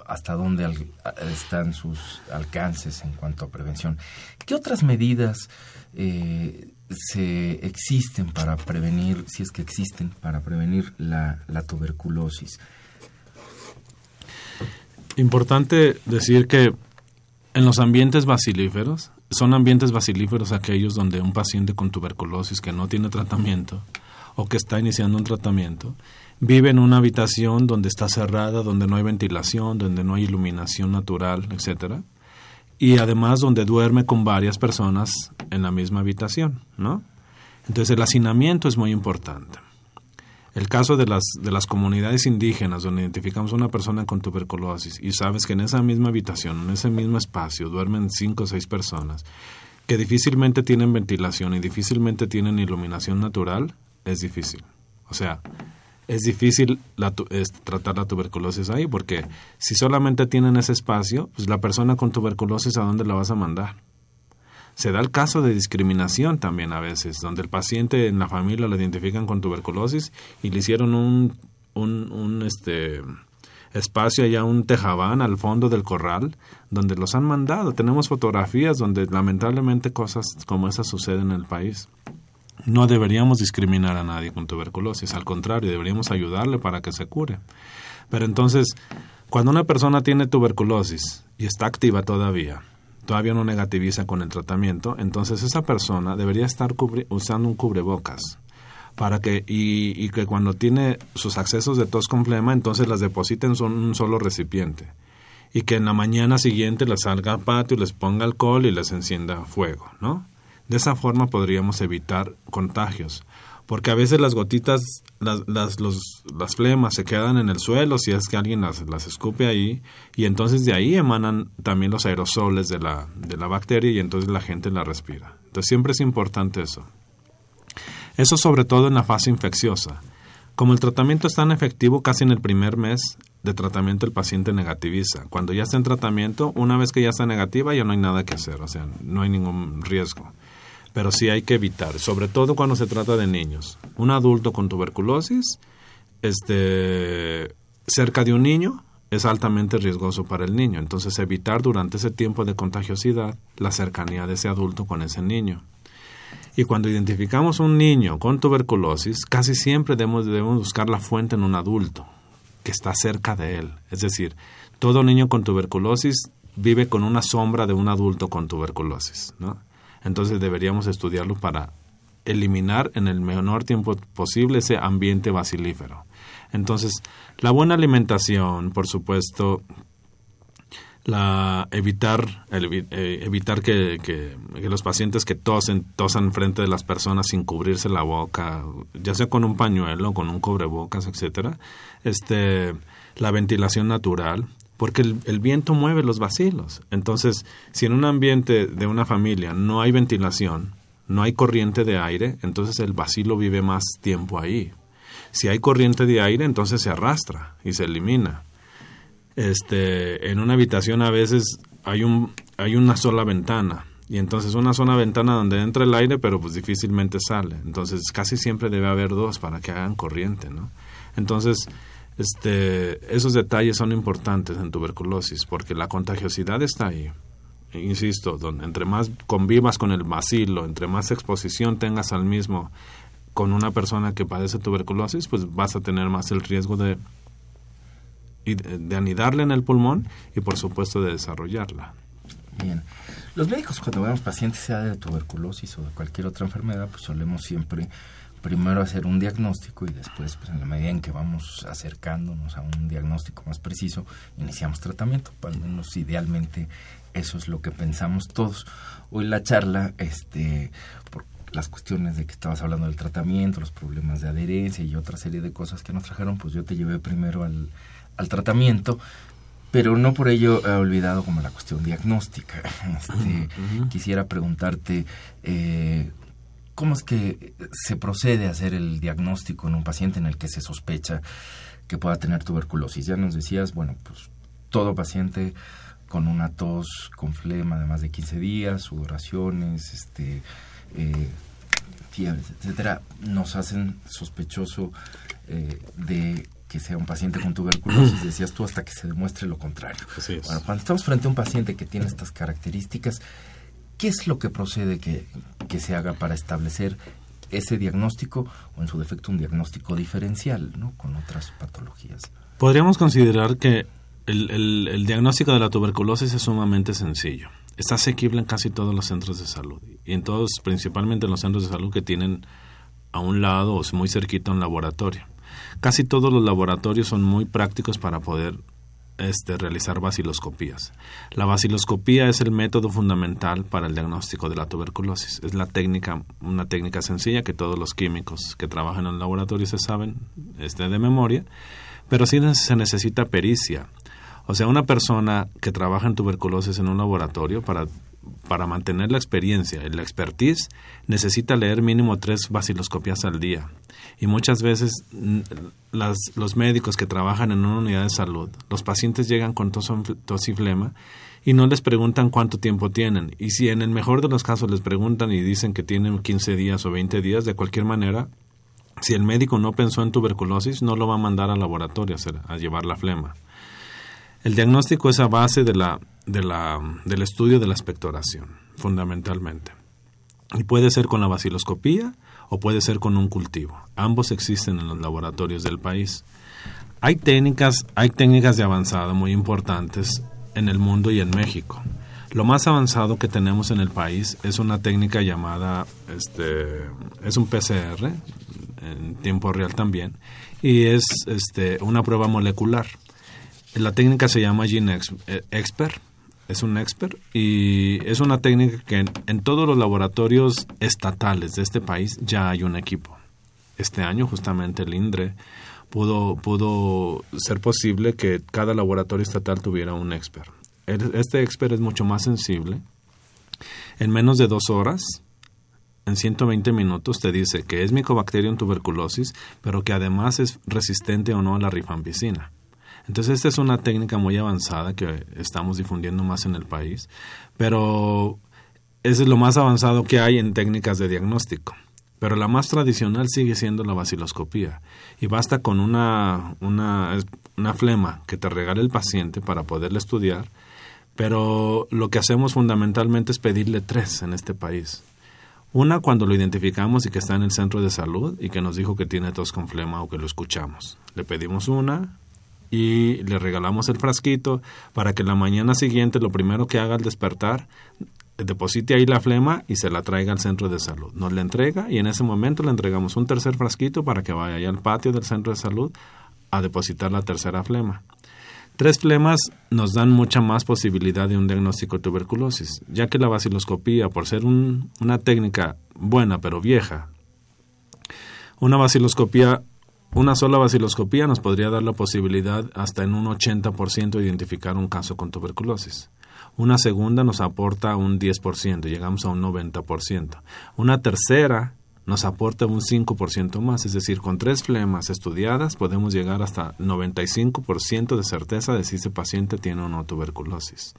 hasta dónde están sus alcances en cuanto a prevención. ¿Qué otras medidas eh, se existen para prevenir, si es que existen, para prevenir la, la tuberculosis? Importante decir que en los ambientes basilíferos, son ambientes basilíferos aquellos donde un paciente con tuberculosis que no tiene tratamiento o que está iniciando un tratamiento vive en una habitación donde está cerrada, donde no hay ventilación, donde no hay iluminación natural, etcétera, y además donde duerme con varias personas en la misma habitación, ¿no? Entonces el hacinamiento es muy importante. El caso de las, de las comunidades indígenas, donde identificamos a una persona con tuberculosis y sabes que en esa misma habitación, en ese mismo espacio, duermen cinco o seis personas que difícilmente tienen ventilación y difícilmente tienen iluminación natural, es difícil. O sea, es difícil tratar la tuberculosis ahí, porque si solamente tienen ese espacio, pues la persona con tuberculosis, ¿a dónde la vas a mandar? Se da el caso de discriminación también a veces, donde el paciente en la familia lo identifican con tuberculosis y le hicieron un, un, este, espacio allá, un tejabán al fondo del corral, donde los han mandado. Tenemos fotografías donde lamentablemente cosas como esas suceden en el país. No deberíamos discriminar a nadie con tuberculosis, al contrario, deberíamos ayudarle para que se cure. Pero entonces, cuando una persona tiene tuberculosis y está activa todavía, todavía no negativiza con el tratamiento, entonces esa persona debería estar usando un cubrebocas para que y, y, que cuando tiene sus accesos de tos con flema, entonces las depositen en un solo recipiente y que en la mañana siguiente les salga al patio, les ponga alcohol y les encienda fuego, ¿no? De esa forma podríamos evitar contagios, porque a veces las gotitas, las, las, los, las flemas se quedan en el suelo si es que alguien las, las escupe ahí, y entonces de ahí emanan también los aerosoles de la, de la bacteria y entonces la gente la respira. Entonces siempre es importante eso. Eso sobre todo en la fase infecciosa. Como el tratamiento es tan efectivo, casi en el primer mes de tratamiento el paciente negativiza. Cuando ya está en tratamiento, una vez que ya está negativa, ya no hay nada que hacer, o sea, no hay ningún riesgo pero sí hay que evitar, sobre todo cuando se trata de niños. Un adulto con tuberculosis, este, cerca de un niño, es altamente riesgoso para el niño. Entonces, evitar durante ese tiempo de contagiosidad la cercanía de ese adulto con ese niño. Y cuando identificamos un niño con tuberculosis, casi siempre debemos, debemos buscar la fuente en un adulto que está cerca de él. Es decir, todo niño con tuberculosis vive con una sombra de un adulto con tuberculosis. ¿no? Entonces deberíamos estudiarlo para eliminar en el menor tiempo posible ese ambiente basilífero. Entonces, la buena alimentación, por supuesto, la evitar eh, evitar que, los pacientes que tosen tosan frente de las personas sin cubrirse la boca ya sea con un pañuelo con un cubrebocas etcétera este la ventilación natural porque el, viento mueve los vacilos. Entonces, si en un ambiente de una familia no hay ventilación, no hay corriente de aire, entonces el vacilo vive más tiempo ahí. Si hay corriente de aire, entonces se arrastra y se elimina. Este, en una habitación a veces hay un hay una sola ventana y entonces una sola ventana donde entra el aire, pero pues difícilmente sale. Entonces, casi siempre debe haber dos para que hagan corriente, ¿no? Entonces, este, esos detalles son importantes en tuberculosis porque la contagiosidad está ahí. Insisto, donde, entre más convivas con el bacilo, entre más exposición tengas al mismo con una persona que padece tuberculosis, pues vas a tener más el riesgo de, de anidarle en el pulmón y por supuesto de desarrollarla. Bien. Los médicos cuando vemos pacientes, sea de tuberculosis o de cualquier otra enfermedad, pues solemos siempre primero hacer un diagnóstico y después, pues, en la medida en que vamos acercándonos a un diagnóstico más preciso, iniciamos tratamiento. Al menos idealmente eso es lo que pensamos todos. Hoy la charla, este, por las cuestiones de que estabas hablando del tratamiento, los problemas de adherencia y otra serie de cosas que nos trajeron, pues yo te llevé primero al, al tratamiento pero no por ello he olvidado como la cuestión diagnóstica. Este, Quisiera preguntarte eh, cómo es que se procede a hacer el diagnóstico en un paciente en el que se sospecha que pueda tener tuberculosis. Ya nos decías, bueno, pues todo paciente con una tos, con flema de más de 15 días, sudoraciones, este, eh, fiebre, etcétera, nos hacen sospechoso eh, de que sea un paciente con tuberculosis, decías tú, hasta que se demuestre lo contrario. Bueno, cuando estamos frente a un paciente que tiene estas características, ¿qué es lo que procede que, se haga para establecer ese diagnóstico o en su defecto un diagnóstico diferencial ¿no? con otras patologías? Podríamos considerar que el, el, diagnóstico de la tuberculosis es sumamente sencillo. Está asequible en casi todos los centros de salud y en todos, principalmente en los centros de salud que tienen a un lado o muy cerquita un laboratorio. Casi todos los laboratorios son muy prácticos para poder este, realizar baciloscopías. La baciloscopía es el método fundamental para el diagnóstico de la tuberculosis. Es la técnica, una técnica sencilla que todos los químicos que trabajan en el laboratorio se saben este, de memoria, pero sí se necesita pericia. O sea, una persona que trabaja en tuberculosis en un laboratorio para para mantener la experiencia y la expertise, necesita leer mínimo tres baciloscopias al día. Y muchas veces las, los médicos que trabajan en una unidad de salud, los pacientes llegan con tos, tos y flema y no les preguntan cuánto tiempo tienen. Y si en el mejor de los casos les preguntan y dicen que tienen 15 días o 20 días, de cualquier manera, si el médico no pensó en tuberculosis, no lo va a mandar al laboratorio a llevar la flema. El diagnóstico es a base de la, de la, del estudio de la expectoración, fundamentalmente. Y puede ser con la baciloscopía o puede ser con un cultivo. Ambos existen en los laboratorios del país. Hay técnicas, hay técnicas de avanzado muy importantes en el mundo y en México. Lo más avanzado que tenemos en el país es una técnica llamada, este, es un PCR, en tiempo real también, y es este, una prueba molecular. La técnica se llama Gene eh, Expert es un expert y es una técnica que en, todos los laboratorios estatales de este país ya hay un equipo. Este año justamente el INDRE pudo, pudo ser posible que cada laboratorio estatal tuviera un expert. Este expert es mucho más sensible. En menos de dos horas, en 120 minutos, te dice que es Mycobacterium tuberculosis, pero que además es resistente o no a la rifampicina. Entonces, esta es una técnica muy avanzada que estamos difundiendo más en el país, pero es lo más avanzado que hay en técnicas de diagnóstico. Pero la más tradicional sigue siendo la baciloscopía. Y basta con una, una, una flema que te regale el paciente para poderle estudiar. Pero lo que hacemos fundamentalmente es pedirle tres en este país. Una cuando lo identificamos y que está en el centro de salud y que nos dijo que tiene tos con flema o que lo escuchamos. Le pedimos una, y le regalamos el frasquito para que la mañana siguiente lo primero que haga al despertar deposite ahí la flema y se la traiga al centro de salud. Nos la entrega y en ese momento le entregamos un tercer frasquito para que vaya al patio del centro de salud a depositar la tercera flema. Tres flemas nos dan mucha más posibilidad de un diagnóstico de tuberculosis, ya que la baciloscopía, por ser una técnica buena pero vieja, una baciloscopía una sola baciloscopía nos podría dar la posibilidad hasta en un 80% de identificar un caso con tuberculosis. Una segunda nos aporta un 10%, llegamos a un 90%. Una tercera nos aporta un 5% más, es decir, con tres flemas estudiadas podemos llegar hasta 95% de certeza de si ese paciente tiene o no tuberculosis.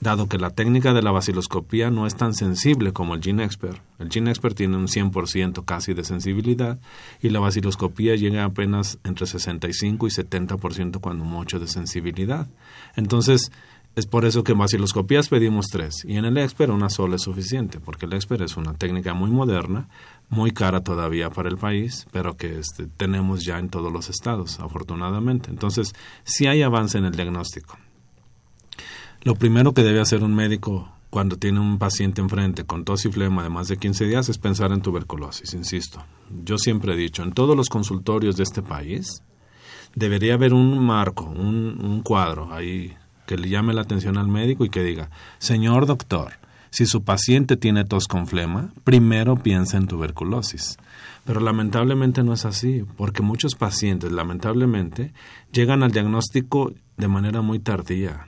Dado que la técnica de la baciloscopía no es tan sensible como el GeneXpert, el GeneXpert tiene un 100% casi de sensibilidad y la baciloscopía llega apenas entre 65 y 70% cuando mucho de sensibilidad. Entonces, es por eso que en baciloscopías pedimos tres y en el expert una sola es suficiente, porque el expert es una técnica muy moderna, muy cara todavía para el país, pero que este, tenemos ya en todos los estados, afortunadamente. Entonces, sí hay avance en el diagnóstico. Lo primero que debe hacer un médico cuando tiene un paciente enfrente con tos y flema de más de 15 días es pensar en tuberculosis, insisto. Yo siempre he dicho, en todos los consultorios de este país debería haber un marco, un, un cuadro ahí que le llame la atención al médico y que diga, señor doctor, si su paciente tiene tos con flema, primero piensa en tuberculosis. Pero lamentablemente no es así, porque muchos pacientes, lamentablemente, llegan al diagnóstico de manera muy tardía.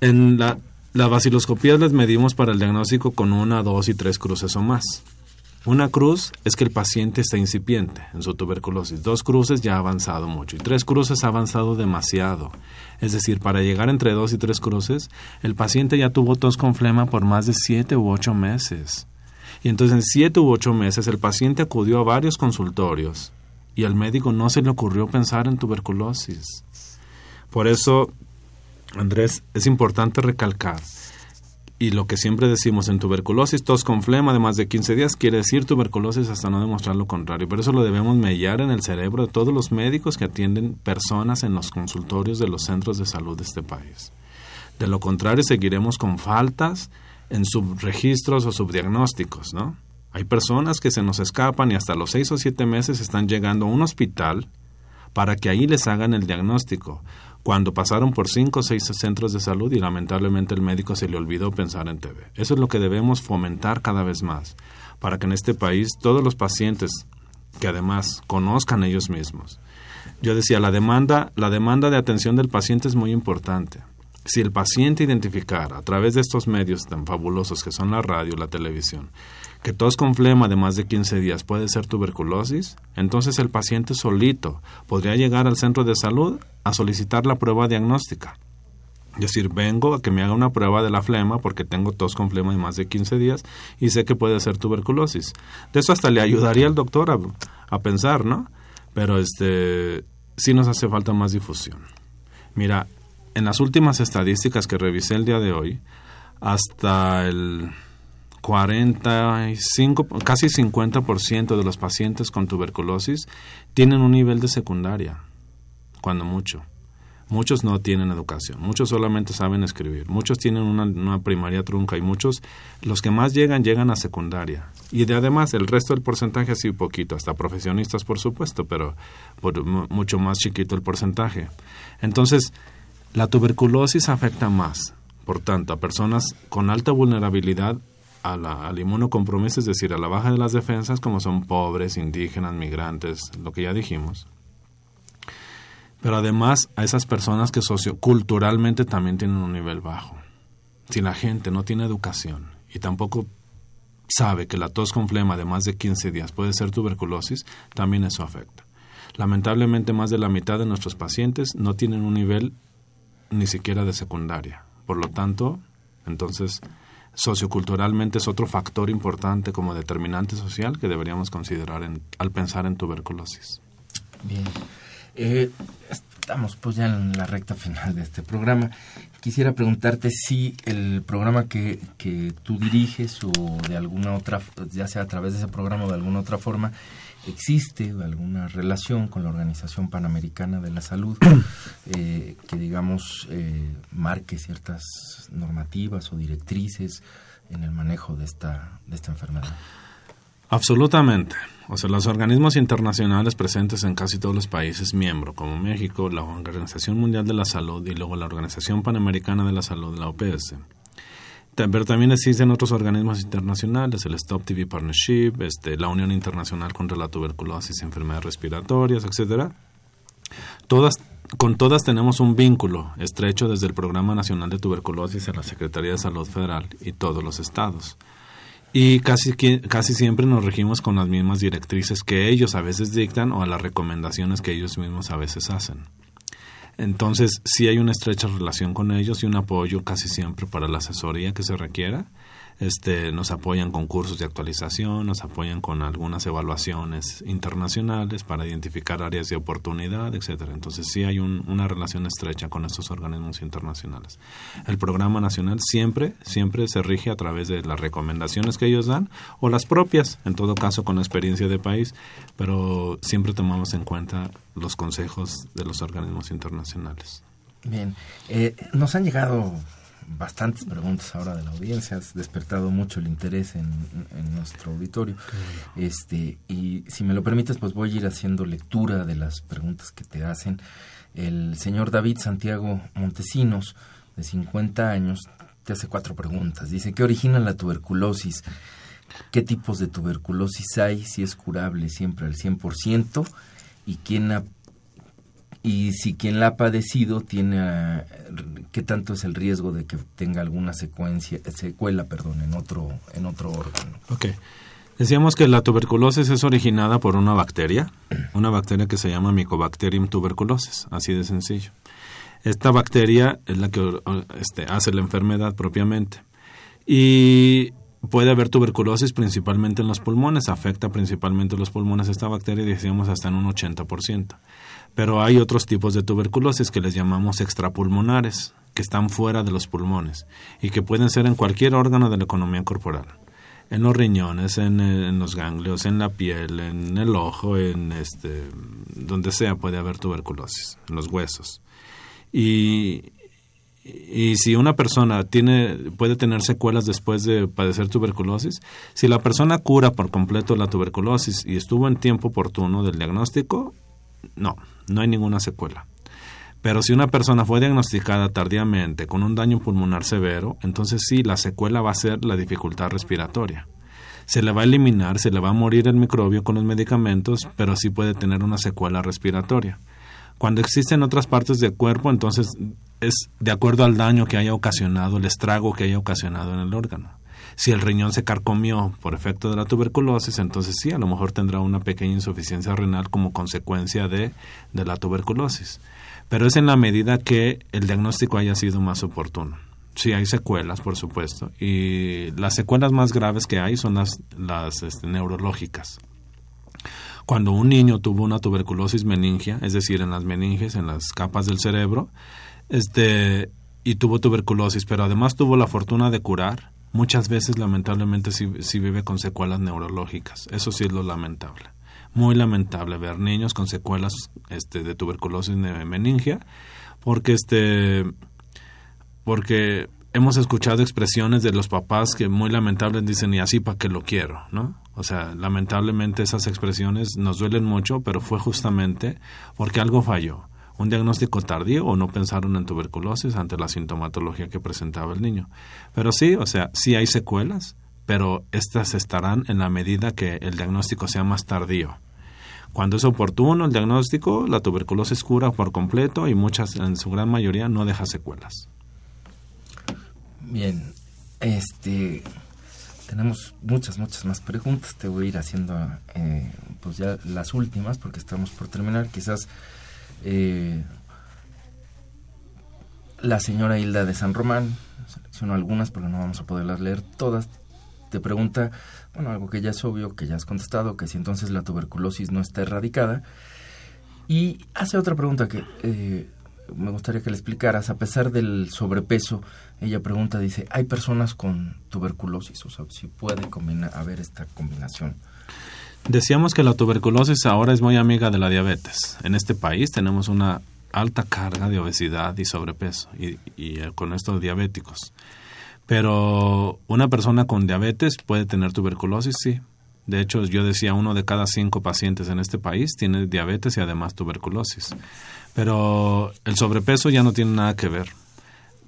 En la, la vaciloscopía les medimos para el diagnóstico con una, dos y tres cruces o más. Una cruz es que el paciente está incipiente en su tuberculosis. Dos cruces ya ha avanzado mucho y tres cruces ha avanzado demasiado. Es decir, para llegar entre dos y tres cruces, el paciente ya tuvo tos con flema por más de siete u ocho meses. Y entonces en siete u ocho meses el paciente acudió a varios consultorios y al médico no se le ocurrió pensar en tuberculosis. Por eso, Andrés, es importante recalcar y lo que siempre decimos en tuberculosis, tos con flema de más de 15 días, quiere decir tuberculosis hasta no demostrar lo contrario. Por eso lo debemos mellar en el cerebro de todos los médicos que atienden personas en los consultorios de los centros de salud de este país. De lo contrario, seguiremos con faltas en subregistros o subdiagnósticos, ¿no? Hay personas que se nos escapan y hasta los seis o siete meses están llegando a un hospital para que ahí les hagan el diagnóstico cuando pasaron por cinco o seis centros de salud y lamentablemente el médico se le olvidó pensar en TV. Eso es lo que debemos fomentar cada vez más, para que en este país todos los pacientes que además conozcan ellos mismos. Yo decía, la demanda, la demanda de atención del paciente es muy importante. Si el paciente identificara a través de estos medios tan fabulosos que son la radio, la televisión, que tos con flema de más de 15 días puede ser tuberculosis, entonces el paciente solito podría llegar al centro de salud a solicitar la prueba diagnóstica. Es decir, vengo a que me haga una prueba de la flema porque tengo tos con flema de más de 15 días y sé que puede ser tuberculosis. De eso hasta le ayudaría al doctor a, a pensar, ¿no? Pero este sí nos hace falta más difusión. Mira, en las últimas estadísticas que revisé el día de hoy, hasta el 45, casi 50% de los pacientes con tuberculosis tienen un nivel de secundaria, cuando mucho. Muchos no tienen educación, muchos solamente saben escribir, muchos tienen una, primaria trunca y muchos, los que más llegan, llegan a secundaria. Y de, además el resto del porcentaje así poquito, hasta profesionistas por supuesto, pero mucho más chiquito el porcentaje. Entonces, la tuberculosis afecta más, por tanto, a personas con alta vulnerabilidad a la, al inmunocompromiso, es decir, a la baja de las defensas, como son pobres, indígenas, migrantes, lo que ya dijimos. Pero además a esas personas que socioculturalmente también tienen un nivel bajo. Si la gente no tiene educación y tampoco sabe que la tos con flema de más de 15 días puede ser tuberculosis, también eso afecta. Lamentablemente más de la mitad de nuestros pacientes no tienen un nivel ni siquiera de secundaria. Por lo tanto, entonces socioculturalmente es otro factor importante como determinante social que deberíamos considerar al pensar en tuberculosis. Bien. Eh, estamos pues ya en la recta final de este programa. Quisiera preguntarte si el programa que, que tú diriges o de alguna otra, ya sea a través de ese programa o de alguna otra forma, existe alguna relación con la Organización Panamericana de la Salud eh, que, digamos, eh, marque ciertas normativas o directrices en el manejo de esta, de esta enfermedad. Absolutamente. O sea, los organismos internacionales presentes en casi todos los países miembros, como México, la Organización Mundial de la Salud y luego la Organización Panamericana de la Salud, la OPS, pero también existen otros organismos internacionales, el Stop TV Partnership, este, la Unión Internacional contra la Tuberculosis y Enfermedades Respiratorias, etcétera. Todas, con todas tenemos un vínculo estrecho desde el Programa Nacional de Tuberculosis en la Secretaría de Salud Federal y todos los estados. Y casi, casi siempre nos regimos con las mismas directrices que ellos a veces dictan o a las recomendaciones que ellos mismos a veces hacen. Entonces, sí hay una estrecha relación con ellos y un apoyo casi siempre para la asesoría que se requiera. Este, nos apoyan con cursos de actualización, nos apoyan con algunas evaluaciones internacionales para identificar áreas de oportunidad, etcétera. Entonces sí hay una relación estrecha con estos organismos internacionales. El programa nacional siempre, siempre se rige a través de las recomendaciones que ellos dan o las propias, en todo caso con experiencia de país, pero siempre tomamos en cuenta los consejos de los organismos internacionales. Bien, eh, nos han llegado bastantes preguntas ahora de la audiencia, has despertado mucho el interés en, nuestro auditorio. Este, y si me lo permites, pues voy a ir haciendo lectura de las preguntas que te hacen. El señor David Santiago Montesinos, de 50 años, te hace cuatro preguntas. Dice, ¿qué origina la tuberculosis? ¿Qué tipos de tuberculosis hay? Si es curable siempre al 100%. ¿Y quién ha y si quien la ha padecido tiene qué tanto es el riesgo de que tenga alguna secuencia secuela perdón en otro en otro órgano Ok. decíamos que la tuberculosis es originada por una bacteria una bacteria que se llama Mycobacterium tuberculosis así de sencillo. Esta bacteria es la que este, hace la enfermedad propiamente. Y puede haber tuberculosis principalmente en los pulmones afecta principalmente los pulmones esta bacteria decíamos hasta en un 80% pero hay otros tipos de tuberculosis que les llamamos extrapulmonares, que están fuera de los pulmones y que pueden ser en cualquier órgano de la economía corporal. En los riñones, en, los ganglios, en la piel, en el ojo, en este, donde sea puede haber tuberculosis, en los huesos. Y, y si una persona tiene, puede tener secuelas después de padecer tuberculosis, si la persona cura por completo la tuberculosis y estuvo en tiempo oportuno del diagnóstico, no, no hay ninguna secuela. Pero si una persona fue diagnosticada tardíamente con un daño pulmonar severo, entonces sí, la secuela va a ser la dificultad respiratoria. Se le va a eliminar, se le va a morir el microbio con los medicamentos, pero sí puede tener una secuela respiratoria. Cuando existen otras partes del cuerpo, entonces es de acuerdo al daño que haya ocasionado, el estrago que haya ocasionado en el órgano. Si el riñón se carcomió por efecto de la tuberculosis, entonces sí, a lo mejor tendrá una pequeña insuficiencia renal como consecuencia de, de la tuberculosis. Pero es en la medida que el diagnóstico haya sido más oportuno. Sí, hay secuelas, por supuesto, y las secuelas más graves que hay son las, las este, neurológicas. Cuando un niño tuvo una tuberculosis meningia, es decir, en las meninges, en las capas del cerebro, este, y tuvo tuberculosis, pero además tuvo la fortuna de curar, muchas veces lamentablemente sí, vive con secuelas neurológicas. Eso sí es lo lamentable. Muy lamentable ver niños con secuelas este, de tuberculosis de meningia, porque este porque hemos escuchado expresiones de los papás que muy lamentables dicen y así para que lo quiero, ¿no? O sea, lamentablemente esas expresiones nos duelen mucho, pero fue justamente porque algo falló un diagnóstico tardío o no pensaron en tuberculosis ante la sintomatología que presentaba el niño. Pero sí, o sea, sí hay secuelas, pero estas estarán en la medida que el diagnóstico sea más tardío. Cuando es oportuno el diagnóstico, la tuberculosis cura por completo y muchas, en su gran mayoría, no deja secuelas. Bien, este, tenemos muchas, muchas más preguntas. Te voy a ir haciendo, eh, pues ya las últimas, porque estamos por terminar. Quizás eh, la señora Hilda de San Román, selecciono algunas porque no vamos a poderlas leer todas, te pregunta, bueno, algo que ya es obvio, que ya has contestado, que si entonces la tuberculosis no está erradicada. Y hace otra pregunta que eh, me gustaría que le explicaras. A pesar del sobrepeso, ella pregunta, dice, ¿hay personas con tuberculosis? O sea, si puede haber esta combinación. Decíamos que la tuberculosis ahora es muy amiga de la diabetes. En este país tenemos una alta carga de obesidad y sobrepeso y, eh, con estos diabéticos. Pero una persona con diabetes puede tener tuberculosis, sí. De hecho, yo decía, uno de cada cinco pacientes en este país tiene diabetes y además tuberculosis. Pero el sobrepeso ya no tiene nada que ver.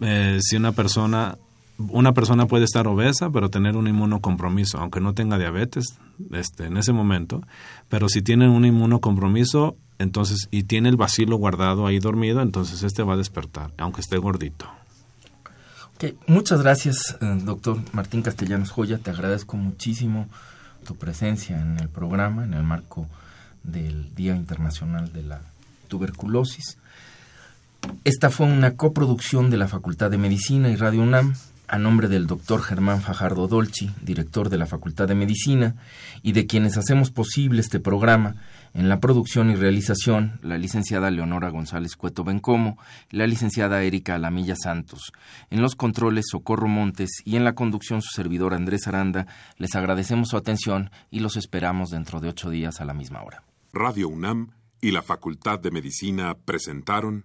Eh, si una persona una persona puede estar obesa pero tener un inmunocompromiso, aunque no tenga diabetes este, en ese momento, pero si tiene un inmunocompromiso entonces y tiene el vacilo guardado ahí dormido, entonces este va a despertar, aunque esté gordito. Muchas gracias, eh, doctor Martín Castellanos Joya. Te agradezco muchísimo tu presencia en el programa, en el marco del Día Internacional de la Tuberculosis. Esta fue una coproducción de la Facultad de Medicina y Radio UNAM a nombre del doctor Germán Fajardo Dolci, director de la Facultad de Medicina, y de quienes hacemos posible este programa, en la producción y realización, la licenciada Leonora González Cueto Bencomo la licenciada Erika Alamilla Santos. En los controles, Socorro Montes y en la conducción, su servidor Andrés Aranda. Les agradecemos su atención y los esperamos dentro de ocho días a la misma hora. Radio UNAM y la Facultad de Medicina presentaron.